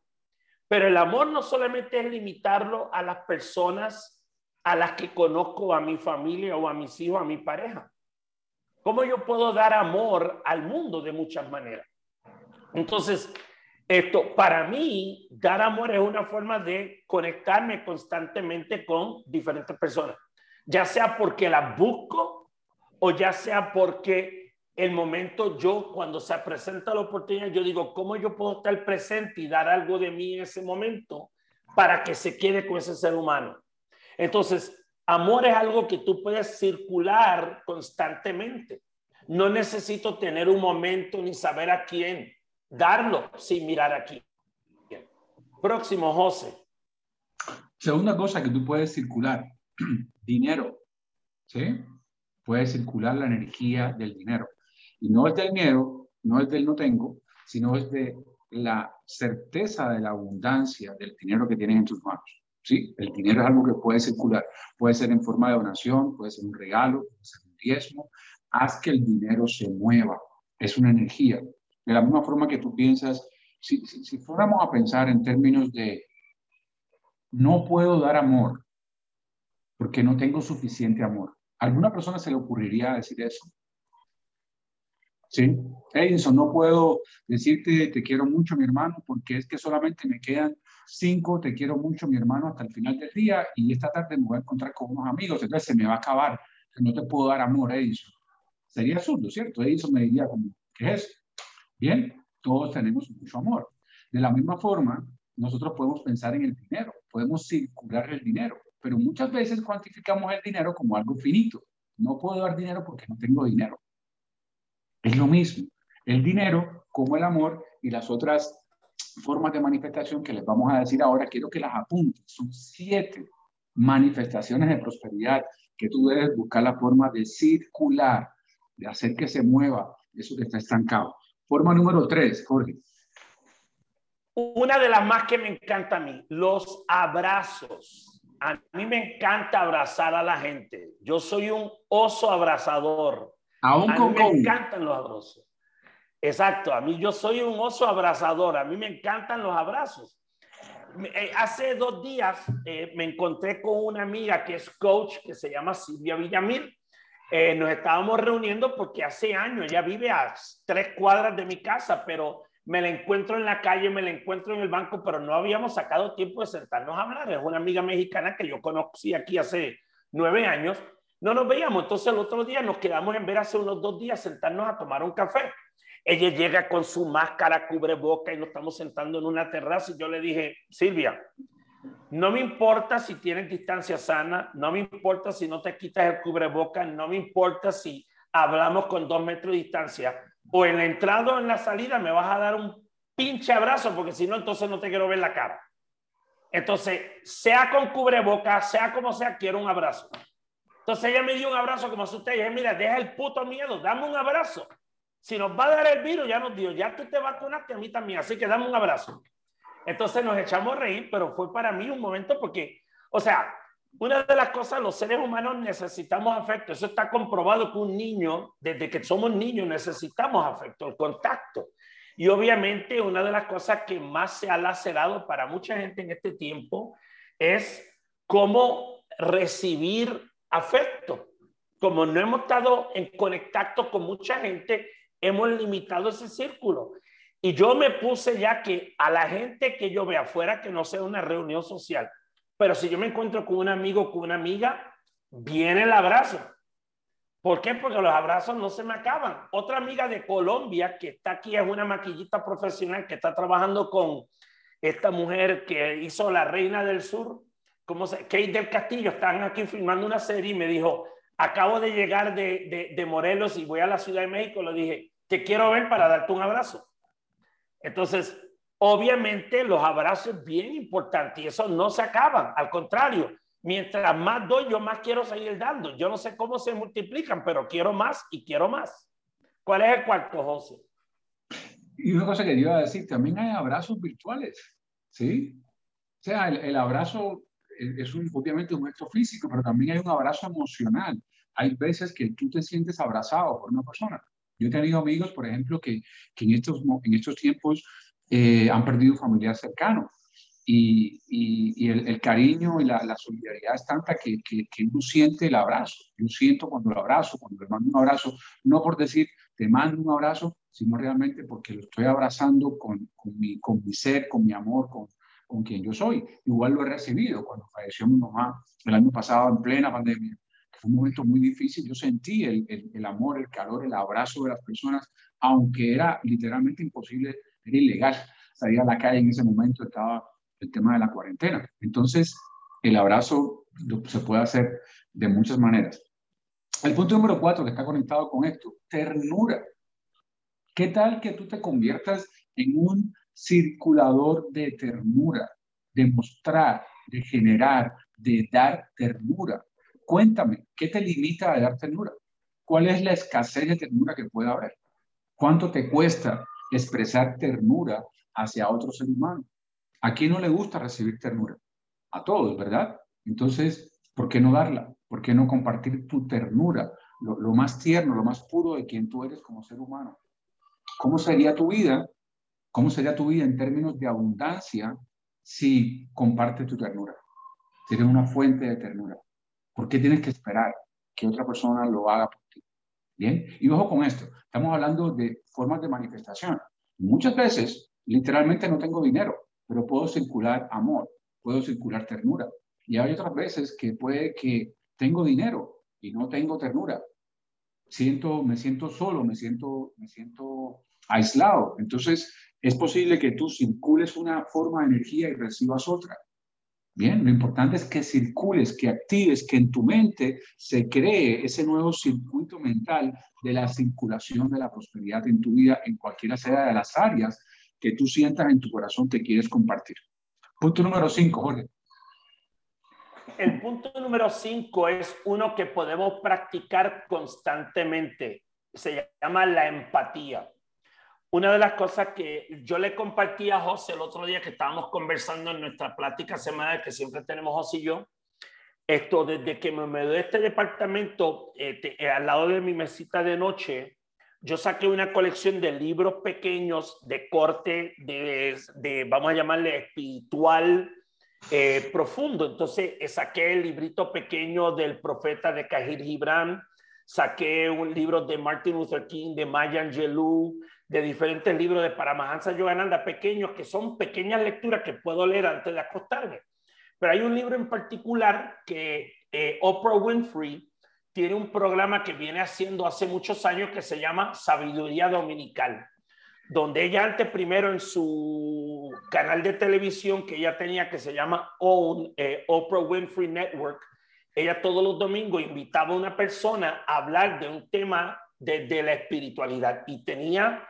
Pero el amor no solamente es limitarlo a las personas a las que conozco, a mi familia o a mis hijos, a mi pareja. ¿Cómo yo puedo dar amor al mundo de muchas maneras? Entonces, esto, para mí, dar amor es una forma de conectarme constantemente con diferentes personas, ya sea porque las busco o ya sea porque el momento yo, cuando se presenta la oportunidad, yo digo, ¿cómo yo puedo estar presente y dar algo de mí en ese momento para que se quede con ese ser humano? Entonces, amor es algo que tú puedes circular constantemente. No necesito tener un momento ni saber a quién darlo sin mirar aquí. Próximo, José. Segunda cosa que tú puedes circular, *clears throat* dinero. ¿Sí? Puedes circular la energía del dinero. Y no es del miedo, no es del no tengo, sino es de la certeza de la abundancia del dinero que tienes en tus manos. ¿sí? El dinero es algo que puede circular, puede ser en forma de donación, puede ser un regalo, puede ser un diezmo. Haz que el dinero se mueva, es una energía. De la misma forma que tú piensas, si, si, fuéramos a pensar en términos de no puedo dar amor porque no tengo suficiente amor. ¿A alguna persona se le ocurriría decir eso? ¿Sí? Edison, no puedo decirte te quiero mucho, mi hermano, porque es que solamente me quedan cinco, te quiero mucho, mi hermano, hasta el final del día y esta tarde me voy a encontrar con unos amigos, entonces se me va a acabar, no te puedo dar amor, Edison. Sería absurdo, ¿cierto? Edison me diría como, ¿qué es? Bien, todos tenemos mucho amor. De la misma forma, nosotros podemos pensar en el dinero, podemos circular el dinero, pero muchas veces cuantificamos el dinero como algo finito. No puedo dar dinero porque no tengo dinero. Es lo mismo. El dinero, como el amor y las otras formas de manifestación que les vamos a decir ahora, quiero que las apunten. Son siete manifestaciones de prosperidad que tú debes buscar la forma de circular, de hacer que se mueva eso que está estancado. Forma número tres, Jorge. Una de las más que me encanta a mí, los abrazos. A mí me encanta abrazar a la gente. Yo soy un oso abrazador. Aún a mí me encantan los abrazos. Exacto, a mí yo soy un oso abrazador, a mí me encantan los abrazos. Eh, hace dos días eh, me encontré con una amiga que es coach, que se llama Silvia Villamil. Eh, nos estábamos reuniendo porque hace años, ella vive a tres cuadras de mi casa, pero me la encuentro en la calle, me la encuentro en el banco, pero no habíamos sacado tiempo de sentarnos a hablar. Es una amiga mexicana que yo conocí aquí hace nueve años. No nos veíamos, entonces el otro día nos quedamos en ver hace unos dos días sentarnos a tomar un café. Ella llega con su máscara, cubre boca y nos estamos sentando en una terraza y yo le dije, Silvia, no me importa si tienes distancia sana, no me importa si no te quitas el cubreboca, no me importa si hablamos con dos metros de distancia, o en la entrada o en la salida me vas a dar un pinche abrazo, porque si no, entonces no te quiero ver la cara. Entonces, sea con cubreboca, sea como sea, quiero un abrazo. Entonces ella me dio un abrazo como si usted dije, mira, deja el puto miedo, dame un abrazo. Si nos va a dar el virus, ya nos dio, ya tú te vacunaste a mí también, así que dame un abrazo. Entonces nos echamos a reír, pero fue para mí un momento porque, o sea, una de las cosas, los seres humanos necesitamos afecto. Eso está comprobado que un niño, desde que somos niños, necesitamos afecto, el contacto. Y obviamente una de las cosas que más se ha lacerado para mucha gente en este tiempo es cómo recibir afecto. Como no hemos estado en contacto con mucha gente, hemos limitado ese círculo. Y yo me puse ya que a la gente que yo vea afuera, que no sea una reunión social, pero si yo me encuentro con un amigo, con una amiga, viene el abrazo. ¿Por qué? Porque los abrazos no se me acaban. Otra amiga de Colombia que está aquí es una maquillista profesional que está trabajando con esta mujer que hizo La Reina del Sur, como se, Kate del Castillo, están aquí filmando una serie y me dijo, acabo de llegar de, de, de Morelos y voy a la Ciudad de México. Le dije, te quiero ver para darte un abrazo. Entonces, obviamente los abrazos es bien importante y eso no se acaban. Al contrario, mientras más doy, yo más quiero seguir dando. Yo no sé cómo se multiplican, pero quiero más y quiero más. ¿Cuál es el cuarto, José? Y una cosa que yo iba a decir, también hay abrazos virtuales, ¿sí? O sea, el, abrazo es un, obviamente un gesto físico, pero también hay un abrazo emocional. Hay veces que tú te sientes abrazado por una persona. Yo he tenido amigos, por ejemplo, que, que en, estos, en estos tiempos eh, han perdido familiares cercanos. Y, y, el, el, cariño y la, la, solidaridad es tanta que, que, que, uno siente el abrazo. Yo siento cuando lo abrazo, cuando le mando un abrazo, no por decir te mando un abrazo, sino realmente porque lo estoy abrazando con, con, mi, con mi ser, con mi amor, con, con quien yo soy. Igual lo he recibido cuando falleció mi mamá el año pasado en plena pandemia fue un momento muy difícil. Yo sentí el, el, amor, el calor, el abrazo de las personas, aunque era literalmente imposible, era ilegal salir a la calle en ese momento, estaba el tema de la cuarentena. Entonces, el abrazo se puede hacer de muchas maneras. El punto número cuatro que está conectado con esto, ternura. ¿Qué tal que tú te conviertas en un circulador de ternura, de mostrar, de generar, de dar ternura? Cuéntame, ¿qué te limita a dar ternura? ¿Cuál es la escasez de ternura que puede haber? ¿Cuánto te cuesta expresar ternura hacia otro ser humano? ¿A quién no le gusta recibir ternura? a todos, ¿verdad? Entonces, ¿por qué no darla? ¿Por qué no compartir tu ternura, lo, lo más tierno, lo más puro de quien tú eres como ser humano? ¿Cómo sería tu vida? ¿Cómo sería tu vida en términos de abundancia si compartes tu ternura? Si eres una fuente de ternura. ¿Por qué tienes que esperar que otra persona lo haga por ti? Bien, y ojo con esto, estamos hablando de formas de manifestación. Muchas veces, literalmente no tengo dinero, pero puedo circular amor, puedo circular ternura. Y hay otras veces que puede que tengo dinero y no tengo ternura. Siento, me siento solo, me siento, me siento aislado. Entonces, es posible que tú circules una forma de energía y recibas otra. Bien, lo importante es que circules, que actives, que en tu mente se cree ese nuevo circuito mental de la circulación de la prosperidad en tu vida, en cualquiera sea de las áreas que tú sientas en tu corazón que quieres compartir. Punto número cinco, Jorge. El punto número cinco es uno que podemos practicar constantemente. Se llama la empatía. Una de las cosas que yo le compartí a José el otro día que estábamos conversando en nuestra plática semanal que siempre tenemos José y yo, esto desde que me mudé de este departamento este, al lado de mi mesita de noche, yo saqué una colección de libros pequeños de corte, de, de vamos a llamarle espiritual eh, profundo. Entonces eh, saqué el librito pequeño del profeta de Cajir Gibran, saqué un libro de Martin Luther King, de Maya Angelou, de diferentes libros de Paramahansa Yogananda pequeños, que son pequeñas lecturas que puedo leer antes de acostarme. Pero hay un libro en particular que eh, Oprah Winfrey tiene un programa que viene haciendo hace muchos años que se llama Sabiduría Dominical, donde ella antes primero en su canal de televisión que ella tenía que se llama eh, Oprah Winfrey Network, ella todos los domingos invitaba a una persona a hablar de un tema de, de la espiritualidad y tenía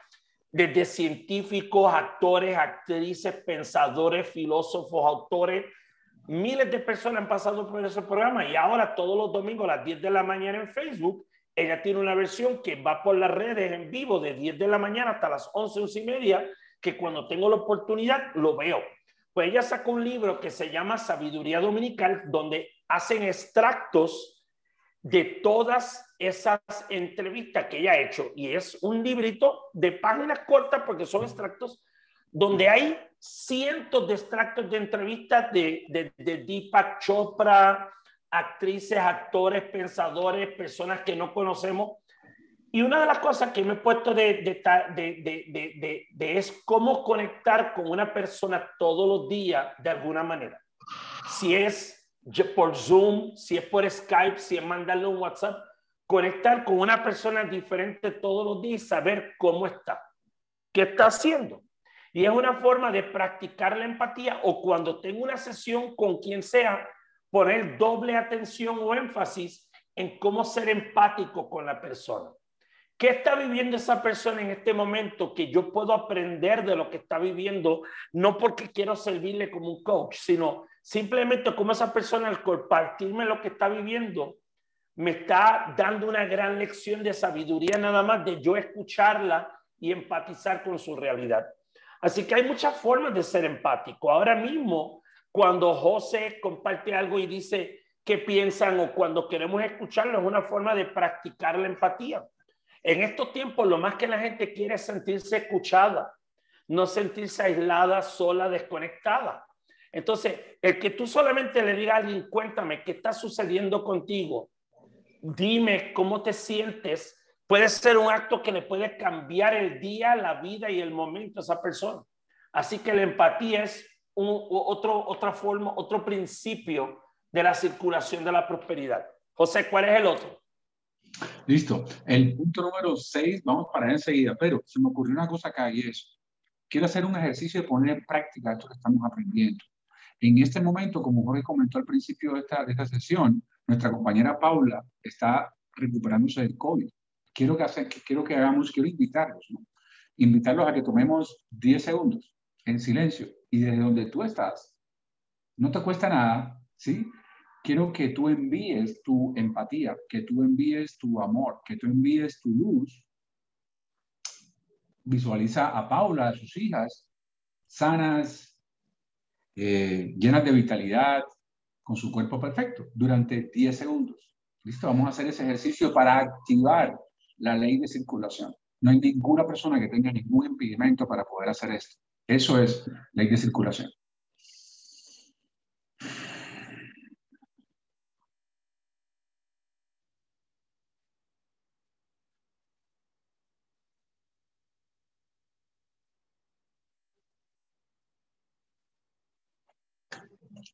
desde científicos, actores, actrices, pensadores, filósofos, autores. Miles de personas han pasado por ese programa y ahora todos los domingos a las 10 de la mañana en Facebook, ella tiene una versión que va por las redes en vivo de 10 de la mañana hasta las 11, 11 y media, que cuando tengo la oportunidad lo veo. Pues ella sacó un libro que se llama Sabiduría Dominical, donde hacen extractos de todas esas entrevistas que ella ha hecho. Y es un librito de páginas cortas porque son extractos donde hay cientos de extractos de entrevistas de, de, de Deepak Chopra, actrices, actores, pensadores, personas que no conocemos. Y una de las cosas que me he puesto de, de, de, es cómo conectar con una persona todos los días de alguna manera. Si es por Zoom, si es por Skype, si es mandarle un WhatsApp, conectar con una persona diferente todos los días saber cómo está, qué está haciendo. Y es una forma de practicar la empatía o cuando tengo una sesión con quien sea, poner doble atención o énfasis en cómo ser empático con la persona. ¿Qué está viviendo esa persona en este momento que yo puedo aprender de lo que está viviendo? No porque quiero servirle como un coach, sino simplemente como esa persona al compartirme lo que está viviendo, me está dando una gran lección de sabiduría nada más de yo escucharla y empatizar con su realidad. Así que hay muchas formas de ser empático. Ahora mismo, cuando José comparte algo y dice qué piensan o cuando queremos escucharlo, es una forma de practicar la empatía. En estos tiempos lo más que la gente quiere es sentirse escuchada, no sentirse aislada, sola, desconectada. Entonces, el que tú solamente le digas a alguien, cuéntame qué está sucediendo contigo, dime cómo te sientes, puede ser un acto que le puede cambiar el día, la vida y el momento a esa persona. Así que la empatía es otro, otra forma, otro principio de la circulación de la prosperidad. José, ¿cuál es el otro? Listo. El punto número 6, vamos para enseguida, pero se me ocurrió una cosa acá y es, quiero hacer un ejercicio de poner en práctica esto que estamos aprendiendo. En este momento, como Jorge comentó al principio de esta, de esta sesión, nuestra compañera Paula está recuperándose del COVID. Quiero que, hace, quiero que hagamos, quiero invitarlos, invitarlos a que tomemos 10 segundos en silencio y desde donde tú estás, no te cuesta nada, ¿sí? Quiero que tú envíes tu empatía, que tú envíes tu amor, que tú envíes tu luz. Visualiza a Paula, a sus hijas, sanas, eh, llenas de vitalidad, con su cuerpo perfecto, durante 10 segundos. Listo, vamos a hacer ese ejercicio para activar la ley de circulación. No hay ninguna persona que tenga ningún impedimento para poder hacer esto. Eso es ley de circulación.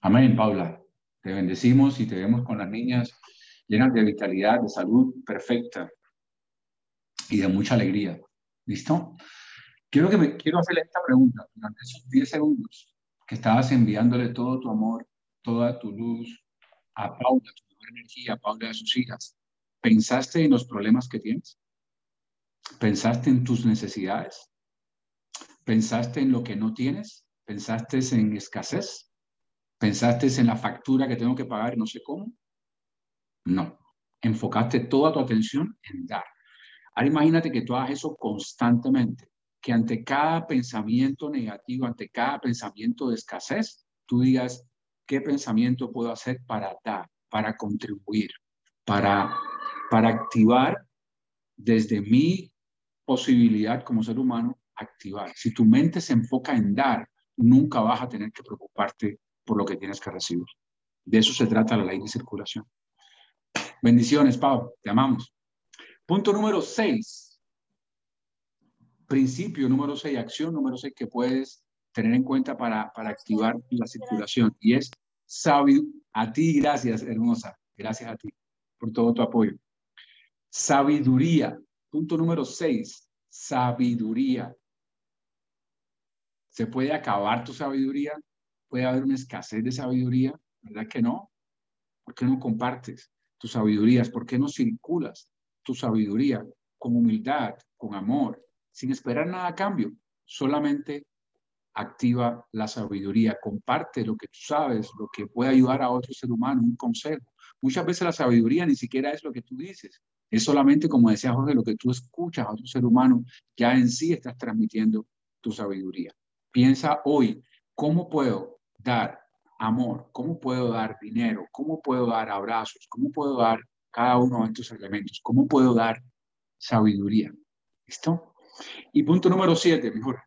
Amén, Paula. Te bendecimos y te vemos con las niñas llenas de vitalidad, de salud perfecta y de mucha alegría. ¿Listo? Quiero, que me, quiero hacerle esta pregunta. Durante esos 10 segundos que estabas enviándole todo tu amor, toda tu luz a Paula, tu energía, a Paula y a sus hijas, ¿pensaste en los problemas que tienes? ¿Pensaste en tus necesidades? ¿Pensaste en lo que no tienes? ¿Pensaste en escasez? ¿Pensaste en la factura que tengo que pagar no sé cómo? No. Enfocaste toda tu atención en dar. Ahora imagínate que tú hagas eso constantemente, que ante cada pensamiento negativo, ante cada pensamiento de escasez, tú digas, ¿qué pensamiento puedo hacer para dar, para contribuir, para, para activar desde mi posibilidad como ser humano, activar? Si tu mente se enfoca en dar, nunca vas a tener que preocuparte por lo que tienes que recibir. De eso se trata la ley de circulación. Bendiciones, Pau. Te amamos. Punto número seis. Principio número seis, acción número seis que puedes tener en cuenta para, para activar la circulación. Y es sabio. A ti, gracias, hermosa. Gracias a ti por todo tu apoyo. Sabiduría. Punto número seis. Sabiduría. ¿Se puede acabar tu sabiduría? Puede haber una escasez de sabiduría, ¿verdad que no? ¿Por qué no compartes tus sabidurías? ¿Por qué no circulas tu sabiduría con humildad, con amor, sin esperar nada a cambio? Solamente activa la sabiduría, comparte lo que tú sabes, lo que puede ayudar a otro ser humano, un consejo. Muchas veces la sabiduría ni siquiera es lo que tú dices, es solamente, como decía Jorge, lo que tú escuchas a otro ser humano, ya en sí estás transmitiendo tu sabiduría. Piensa hoy, ¿cómo puedo dar amor? ¿Cómo puedo dar dinero? ¿Cómo puedo dar abrazos? ¿Cómo puedo dar cada uno de estos elementos? ¿Cómo puedo dar sabiduría? ¿Listo? Y punto número siete, mejor.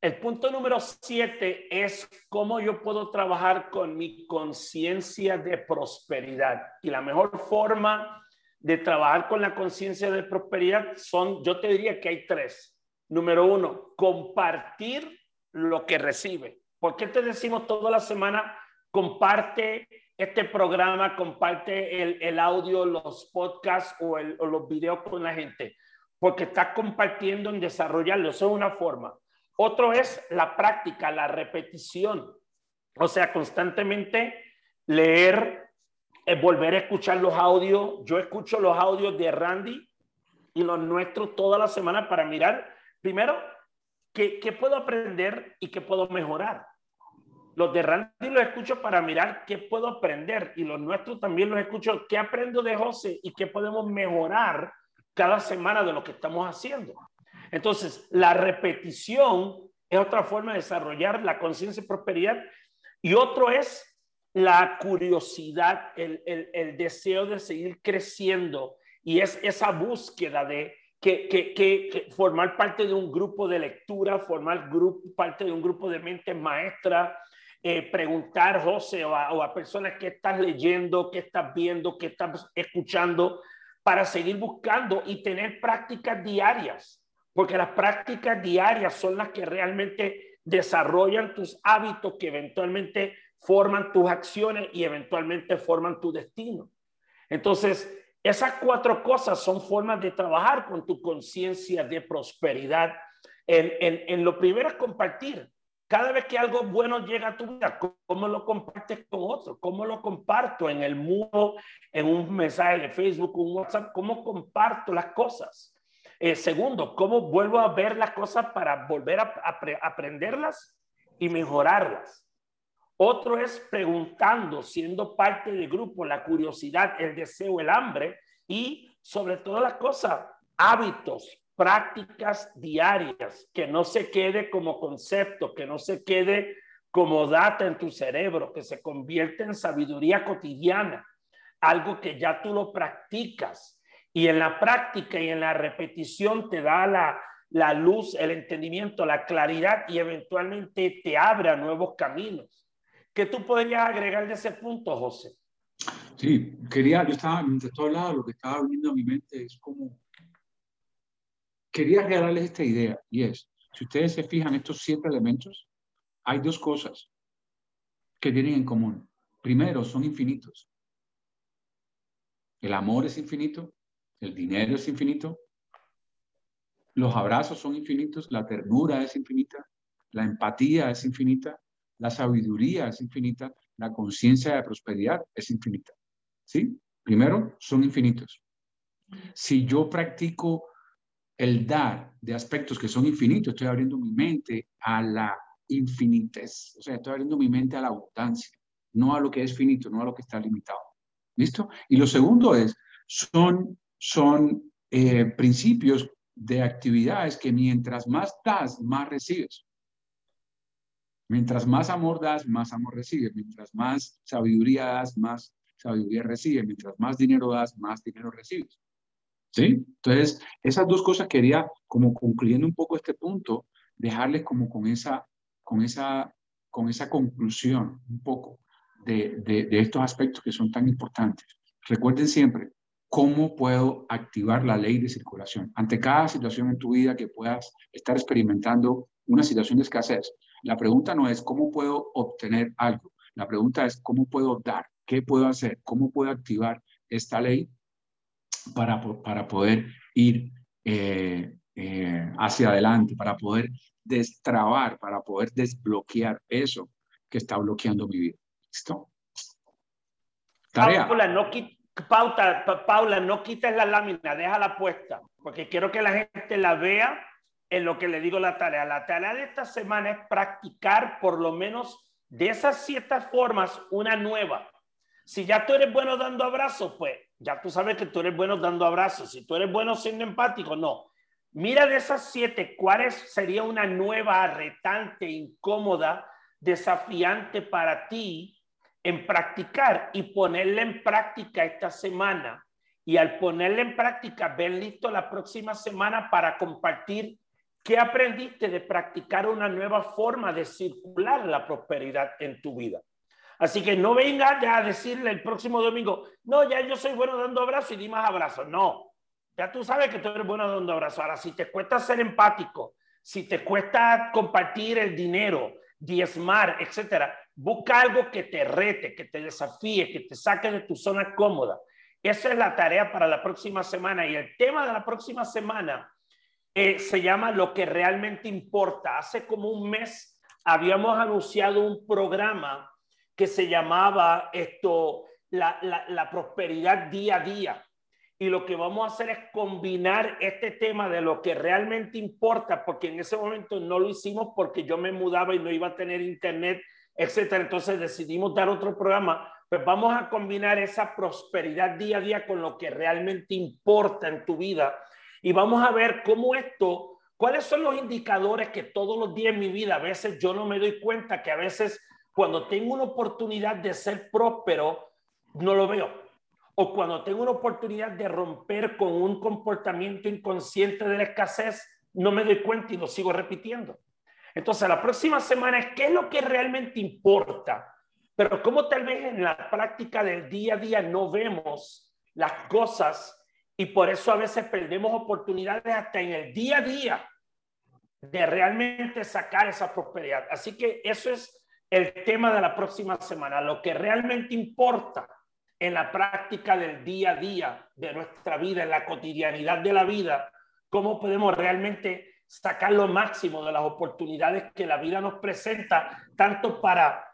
El punto número siete es cómo yo puedo trabajar con mi conciencia de prosperidad. Y la mejor forma de trabajar con la conciencia de prosperidad son, yo te diría que hay tres. Número uno, compartir lo que recibe. ¿Por qué te decimos toda la semana, comparte este programa, comparte el, audio, los podcasts o, los videos con la gente? Porque estás compartiendo en desarrollarlo. Eso es una forma. Otro es la práctica, la repetición. O sea, constantemente leer, eh, volver a escuchar los audios. Yo escucho los audios de Randy y los nuestros toda la semana para mirar, primero, qué, puedo aprender y qué puedo mejorar. Los de Randy los escucho para mirar qué puedo aprender y los nuestros también los escucho, qué aprendo de José y qué podemos mejorar cada semana de lo que estamos haciendo. Entonces, la repetición es otra forma de desarrollar la conciencia y prosperidad y otro es la curiosidad, el, el, el deseo de seguir creciendo y es esa búsqueda de que, formar parte de un grupo de lectura, formar grupo, parte de un grupo de mentes maestras, eh, preguntar, José, o a, personas que estás leyendo, que estás viendo, que estás escuchando, para seguir buscando y tener prácticas diarias, porque las prácticas diarias son las que realmente desarrollan tus hábitos que eventualmente forman tus acciones y eventualmente forman tu destino. Entonces, esas cuatro cosas son formas de trabajar con tu conciencia de prosperidad. En, lo primero es compartir. Cada vez que algo bueno llega a tu vida, ¿cómo lo compartes con otro? ¿Cómo lo comparto en el mundo, en un mensaje de Facebook, un WhatsApp? ¿Cómo comparto las cosas? Eh, segundo, ¿cómo vuelvo a ver las cosas para volver a aprenderlas y mejorarlas? Otro es preguntando, siendo parte del grupo, la curiosidad, el deseo, el hambre y sobre todo las cosas, hábitos, prácticas diarias, que no se quede como concepto, que no se quede como data en tu cerebro, que se convierte en sabiduría cotidiana, algo que ya tú lo practicas y en la práctica y en la repetición te da la, luz, el entendimiento, la claridad y eventualmente te abre a nuevos caminos. ¿Qué tú podrías agregar de ese punto, José? Sí, quería, yo estaba, mientras tú hablabas, lo que estaba viendo en mi mente es como, quería regalarles esta idea y es, si ustedes se fijan estos siete elementos, hay dos cosas que tienen en común. Primero, son infinitos. El amor es infinito, el dinero es infinito, los abrazos son infinitos, la ternura es infinita, la empatía es infinita, la sabiduría es infinita, la conciencia de prosperidad es infinita. ¿Sí? Primero, son infinitos. Si yo practico el dar de aspectos que son infinitos, estoy abriendo mi mente a la infinites. O sea, estoy abriendo mi mente a la abundancia, no a lo que es finito, no a lo que está limitado. ¿Listo? Y lo segundo es, son, son eh, principios de actividades que mientras más das, más recibes. Mientras más amor das, más amor recibes. Mientras más sabiduría das, más sabiduría recibes. Mientras más dinero das, más dinero recibes. ¿Sí? Entonces, esas dos cosas quería, como concluyendo un poco este punto, dejarles como con esa con esa, con esa conclusión un poco de, de, estos aspectos que son tan importantes. Recuerden siempre, ¿cómo puedo activar la ley de circulación? Ante cada situación en tu vida que puedas estar experimentando una situación de escasez, la pregunta no es cómo puedo obtener algo, la pregunta es cómo puedo dar, qué puedo hacer, cómo puedo activar esta ley para, para poder ir eh, eh, hacia adelante, para poder destrabar, para poder desbloquear eso que está bloqueando mi vida. ¿Listo? Tarea. Paula, no, Paula, no quites la lámina, déjala puesta, porque quiero que la gente la vea en lo que le digo la tarea. La tarea de esta semana es practicar por lo menos de esas siete formas una nueva. Si ya tú eres bueno dando abrazos, pues ya tú sabes que tú eres bueno dando abrazos. Si tú eres bueno siendo empático, no. Mira de esas siete, ¿cuál sería una nueva, retante, incómoda, desafiante para ti en practicar y ponerla en práctica esta semana? Y al ponerla en práctica, ven listo la próxima semana para compartir qué aprendiste de practicar una nueva forma de circular la prosperidad en tu vida. Así que no venga ya a decirle el próximo domingo, no, ya yo soy bueno dando abrazos y di más abrazos. No, ya tú sabes que tú eres bueno dando abrazos. Ahora, si te cuesta ser empático, si te cuesta compartir el dinero, diezmar, etcétera, busca algo que te rete, que te desafíe, que te saque de tu zona cómoda. Esa es la tarea para la próxima semana. Y el tema de la próxima semana eh, se llama Lo que realmente importa. Hace como un mes habíamos anunciado un programa que se llamaba esto, la, la prosperidad día a día. Y lo que vamos a hacer es combinar este tema de lo que realmente importa, porque en ese momento no lo hicimos porque yo me mudaba y no iba a tener internet, etcétera. Entonces decidimos dar otro programa. Pues vamos a combinar esa prosperidad día a día con lo que realmente importa en tu vida. Y vamos a ver cómo esto, cuáles son los indicadores que todos los días en mi vida, a veces yo no me doy cuenta que a veces cuando tengo una oportunidad de ser próspero, no lo veo o cuando tengo una oportunidad de romper con un comportamiento inconsciente de la escasez, no me doy cuenta y lo sigo repitiendo. Entonces, la próxima semana es qué es lo que realmente importa, pero cómo tal vez en la práctica del día a día no vemos las cosas y por eso a veces perdemos oportunidades hasta en el día a día de realmente sacar esa prosperidad. Así que eso es el tema de la próxima semana, lo que realmente importa en la práctica del día a día de nuestra vida, en la cotidianidad de la vida, cómo podemos realmente sacar lo máximo de las oportunidades que la vida nos presenta, tanto para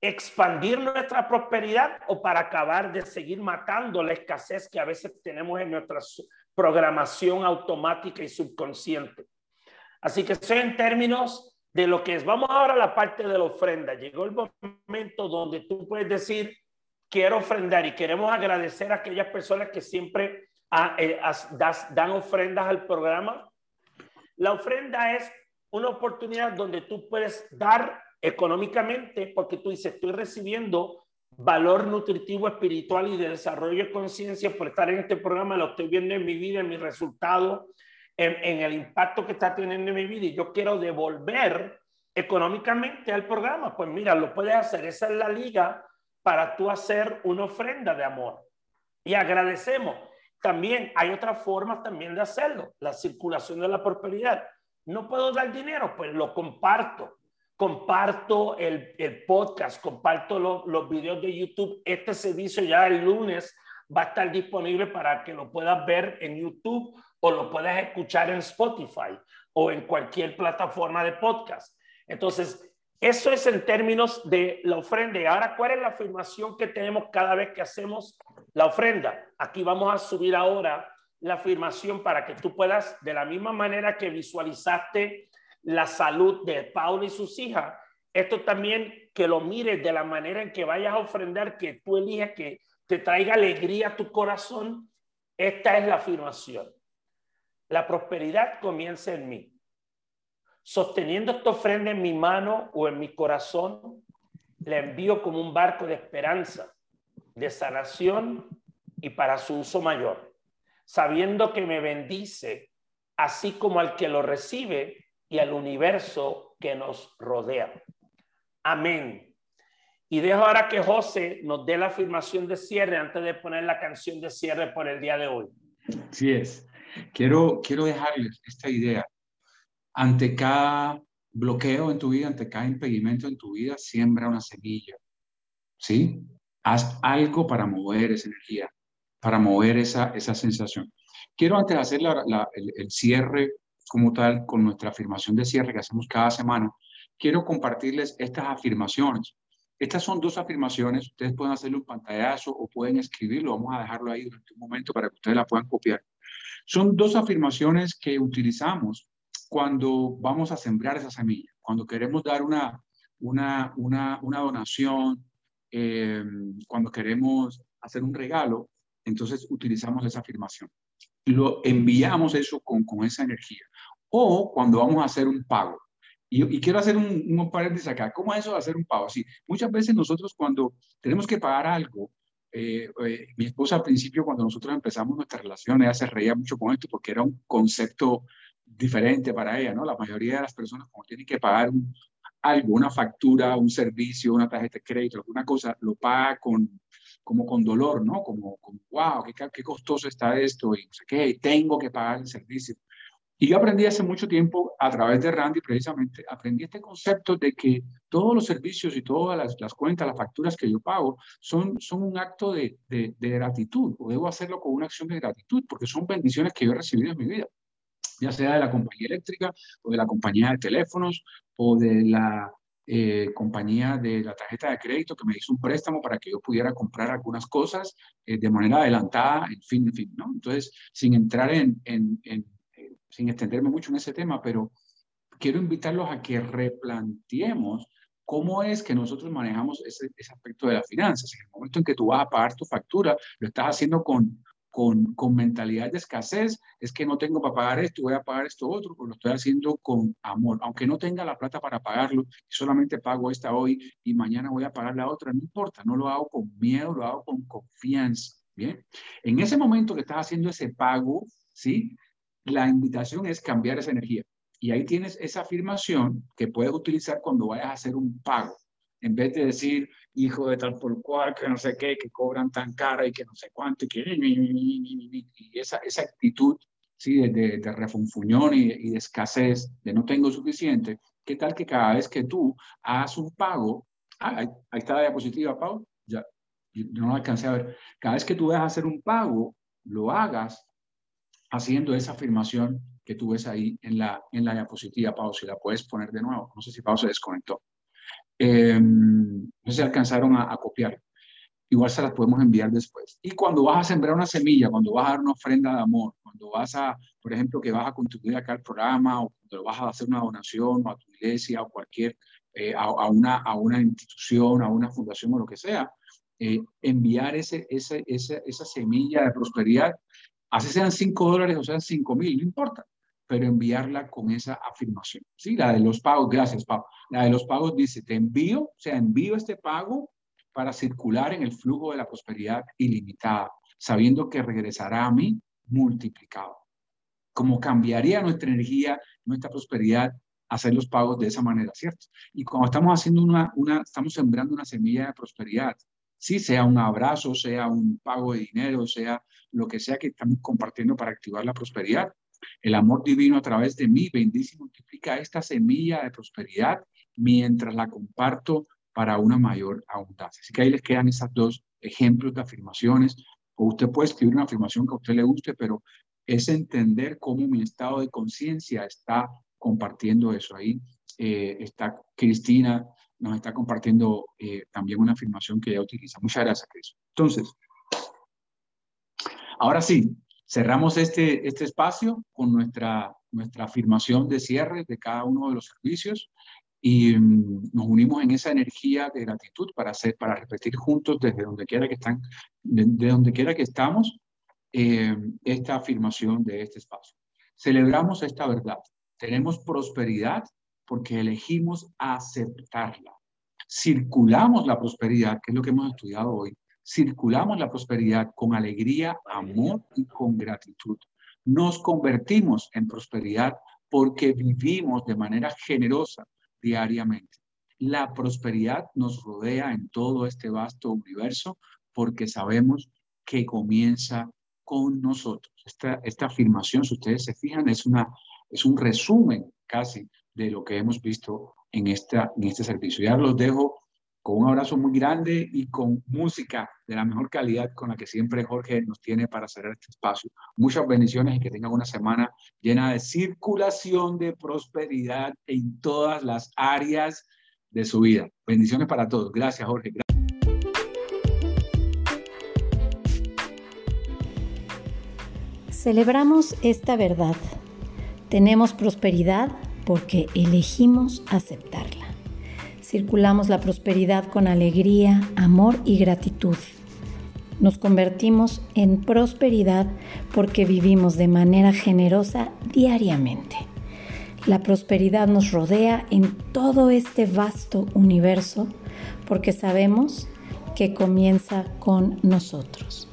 expandir nuestra prosperidad o para acabar de seguir matando la escasez que a veces tenemos en nuestra programación automática y subconsciente. Así que eso en términos de lo que es. Vamos ahora a la parte de la ofrenda. Llegó el momento donde tú puedes decir, quiero ofrendar y queremos agradecer a aquellas personas que siempre ah, eh, dan ofrendas al programa. La ofrenda es una oportunidad donde tú puedes dar económicamente porque tú dices, estoy recibiendo valor nutritivo, espiritual y de desarrollo de conciencia por estar en este programa, lo estoy viendo en mi vida, en mis resultados, en, en, el impacto que está teniendo en mi vida y yo quiero devolver económicamente al programa. Pues mira, lo puedes hacer, esa es la liga para tú hacer una ofrenda de amor. Y agradecemos. También hay otras formas también de hacerlo, la circulación de la prosperidad. No puedo dar dinero, pues lo comparto comparto el, el podcast, comparto los videos de YouTube. Este servicio ya el lunes va a estar disponible para que lo puedas ver en YouTube o lo puedas escuchar en Spotify o en cualquier plataforma de podcast. Entonces, eso es en términos de la ofrenda. Y ahora, ¿cuál es la afirmación que tenemos cada vez que hacemos la ofrenda? Aquí vamos a subir ahora la afirmación para que tú puedas, de la misma manera que visualizaste la salud de Paulo y sus hijas, esto también que lo mires de la manera en que vayas a ofrendar, que tú elijas que te traiga alegría a tu corazón. Esta es la afirmación. La prosperidad comienza en mí. Sosteniendo esta ofrenda en mi mano o en mi corazón, la envío como un barco de esperanza, de sanación y para su uso mayor, sabiendo que me bendice, así como al que lo recibe, y al universo que nos rodea. Amén. Y dejo ahora que José nos dé la afirmación de cierre antes de poner la canción de cierre por el día de hoy. Sí es. Quiero, quiero dejarles esta idea. Ante cada bloqueo en tu vida, ante cada impedimento en tu vida, siembra una semilla. ¿Sí? Haz algo para mover esa energía, para mover esa, esa sensación. Quiero antes de hacer el, el cierre como tal con nuestra afirmación de cierre que hacemos cada semana, quiero compartirles estas afirmaciones. Estas son dos afirmaciones, ustedes pueden hacerlo un pantallazo o pueden escribirlo, vamos a dejarlo ahí durante un momento para que ustedes la puedan copiar. Son dos afirmaciones que utilizamos cuando vamos a sembrar esa semilla, cuando queremos dar una, una, una, una donación, eh, cuando queremos hacer un regalo, entonces utilizamos esa afirmación. Lo enviamos eso con, con esa energía o cuando vamos a hacer un pago. Y, quiero hacer un, un, paréntesis acá. ¿Cómo es eso de hacer un pago? Sí, muchas veces nosotros cuando tenemos que pagar algo, eh, eh, mi esposa al principio cuando nosotros empezamos nuestra relación, ella se reía mucho con esto porque era un concepto diferente para ella, ¿no? La mayoría de las personas cuando tienen que pagar algo, una factura, un servicio, una tarjeta de crédito, alguna cosa, lo paga con, como con dolor, ¿no? Como, como wow, qué, qué costoso está esto y no sé qué, tengo que pagar el servicio. Y yo aprendí hace mucho tiempo a través de Randy, precisamente, aprendí este concepto de que todos los servicios y todas las, las cuentas, las facturas que yo pago, son, son un acto de, de, de, gratitud, o debo hacerlo con una acción de gratitud, porque son bendiciones que yo he recibido en mi vida, ya sea de la compañía eléctrica, o de la compañía de teléfonos, o de la eh, compañía de la tarjeta de crédito que me hizo un préstamo para que yo pudiera comprar algunas cosas eh, de manera adelantada, en fin, en fin, ¿no? Entonces, sin entrar en, en, en sin extenderme mucho en ese tema, pero quiero invitarlos a que replanteemos cómo es que nosotros manejamos ese, ese, aspecto de las finanzas. En el momento en que tú vas a pagar tu factura, lo estás haciendo con, con, con, mentalidad de escasez, es que no tengo para pagar esto, voy a pagar esto otro, pues lo estoy haciendo con amor. Aunque no tenga la plata para pagarlo, solamente pago esta hoy y mañana voy a pagar la otra, no importa, no lo hago con miedo, lo hago con confianza. Bien, en ese momento que estás haciendo ese pago, ¿sí? La invitación es cambiar esa energía. Y ahí tienes esa afirmación que puedes utilizar cuando vayas a hacer un pago. En vez de decir, hijo de tal por cual, que no sé qué, que cobran tan cara y que no sé cuánto, y, que, y esa, esa actitud ¿sí? de, de, refunfuñón y, y, de escasez, de no tengo suficiente, ¿qué tal que cada vez que tú hagas un pago, ah, ahí, está la diapositiva, Pau, ya, no lo alcancé a ver, cada vez que tú vas a hacer un pago, lo hagas haciendo esa afirmación que tú ves ahí en la, en la diapositiva, Pau, si la puedes poner de nuevo. No sé si Pau se desconectó. Eh, no sé si alcanzaron a, a, copiar. Igual se las podemos enviar después. Y cuando vas a sembrar una semilla, cuando vas a dar una ofrenda de amor, cuando vas a, por ejemplo, que vas a contribuir acá al programa o cuando vas a hacer una donación a tu iglesia o cualquier, eh, a, a, una, a una institución, a una fundación o lo que sea, eh, enviar ese, ese, ese, esa semilla de prosperidad así sean 5 dólares o sean 5 mil, no importa. pero enviarla con esa afirmación. Sí, la de los pagos, gracias, Pau. La de los pagos dice, te envío, o sea, envío este pago para circular en el flujo de la prosperidad ilimitada, sabiendo que regresará a mí multiplicado. Como cambiaría nuestra energía, nuestra prosperidad, hacer los pagos de esa manera, ¿cierto? Y cuando estamos haciendo una, una, estamos sembrando una semilla de prosperidad, sí, sea un abrazo, sea un pago de dinero, sea lo que sea que estamos compartiendo para activar la prosperidad. El amor divino a través de mí bendice y multiplica esta semilla de prosperidad mientras la comparto para una mayor abundancia. Así que ahí les quedan esos dos ejemplos de afirmaciones. O usted puede escribir una afirmación que a usted le guste, pero es entender cómo mi estado de conciencia está compartiendo eso. Ahí eh, está Cristina, nos está compartiendo eh, también una afirmación que ella utiliza. Muchas gracias, Cris. Entonces, ahora sí, cerramos este, este espacio con nuestra, nuestra afirmación de cierre de cada uno de los servicios y mm, nos unimos en esa energía de gratitud para hacer, para repetir juntos desde donde quiera que están, de, donde quiera que estamos, eh, esta afirmación de este espacio. Celebramos esta verdad. Tenemos prosperidad porque elegimos aceptarla. Circulamos la prosperidad, que es lo que hemos estudiado hoy. Circulamos la prosperidad con alegría, amor y con gratitud. Nos convertimos en prosperidad porque vivimos de manera generosa diariamente. La prosperidad nos rodea en todo este vasto universo porque sabemos que comienza con nosotros. Esta, afirmación, si ustedes se fijan, es, una, es un resumen casi de lo que hemos visto en, esta, en este servicio. Ya los dejo con un abrazo muy grande y con música de la mejor calidad con la que siempre Jorge nos tiene para cerrar este espacio. Muchas bendiciones y que tengan una semana llena de circulación de prosperidad en todas las áreas de su vida. Bendiciones para todos. Gracias, Jorge. Celebramos esta verdad. Tenemos prosperidad porque elegimos aceptarla circulamos la prosperidad con alegría, amor y gratitud. Nos convertimos en prosperidad porque vivimos de manera generosa diariamente. La prosperidad nos rodea en todo este vasto universo porque sabemos que comienza con nosotros.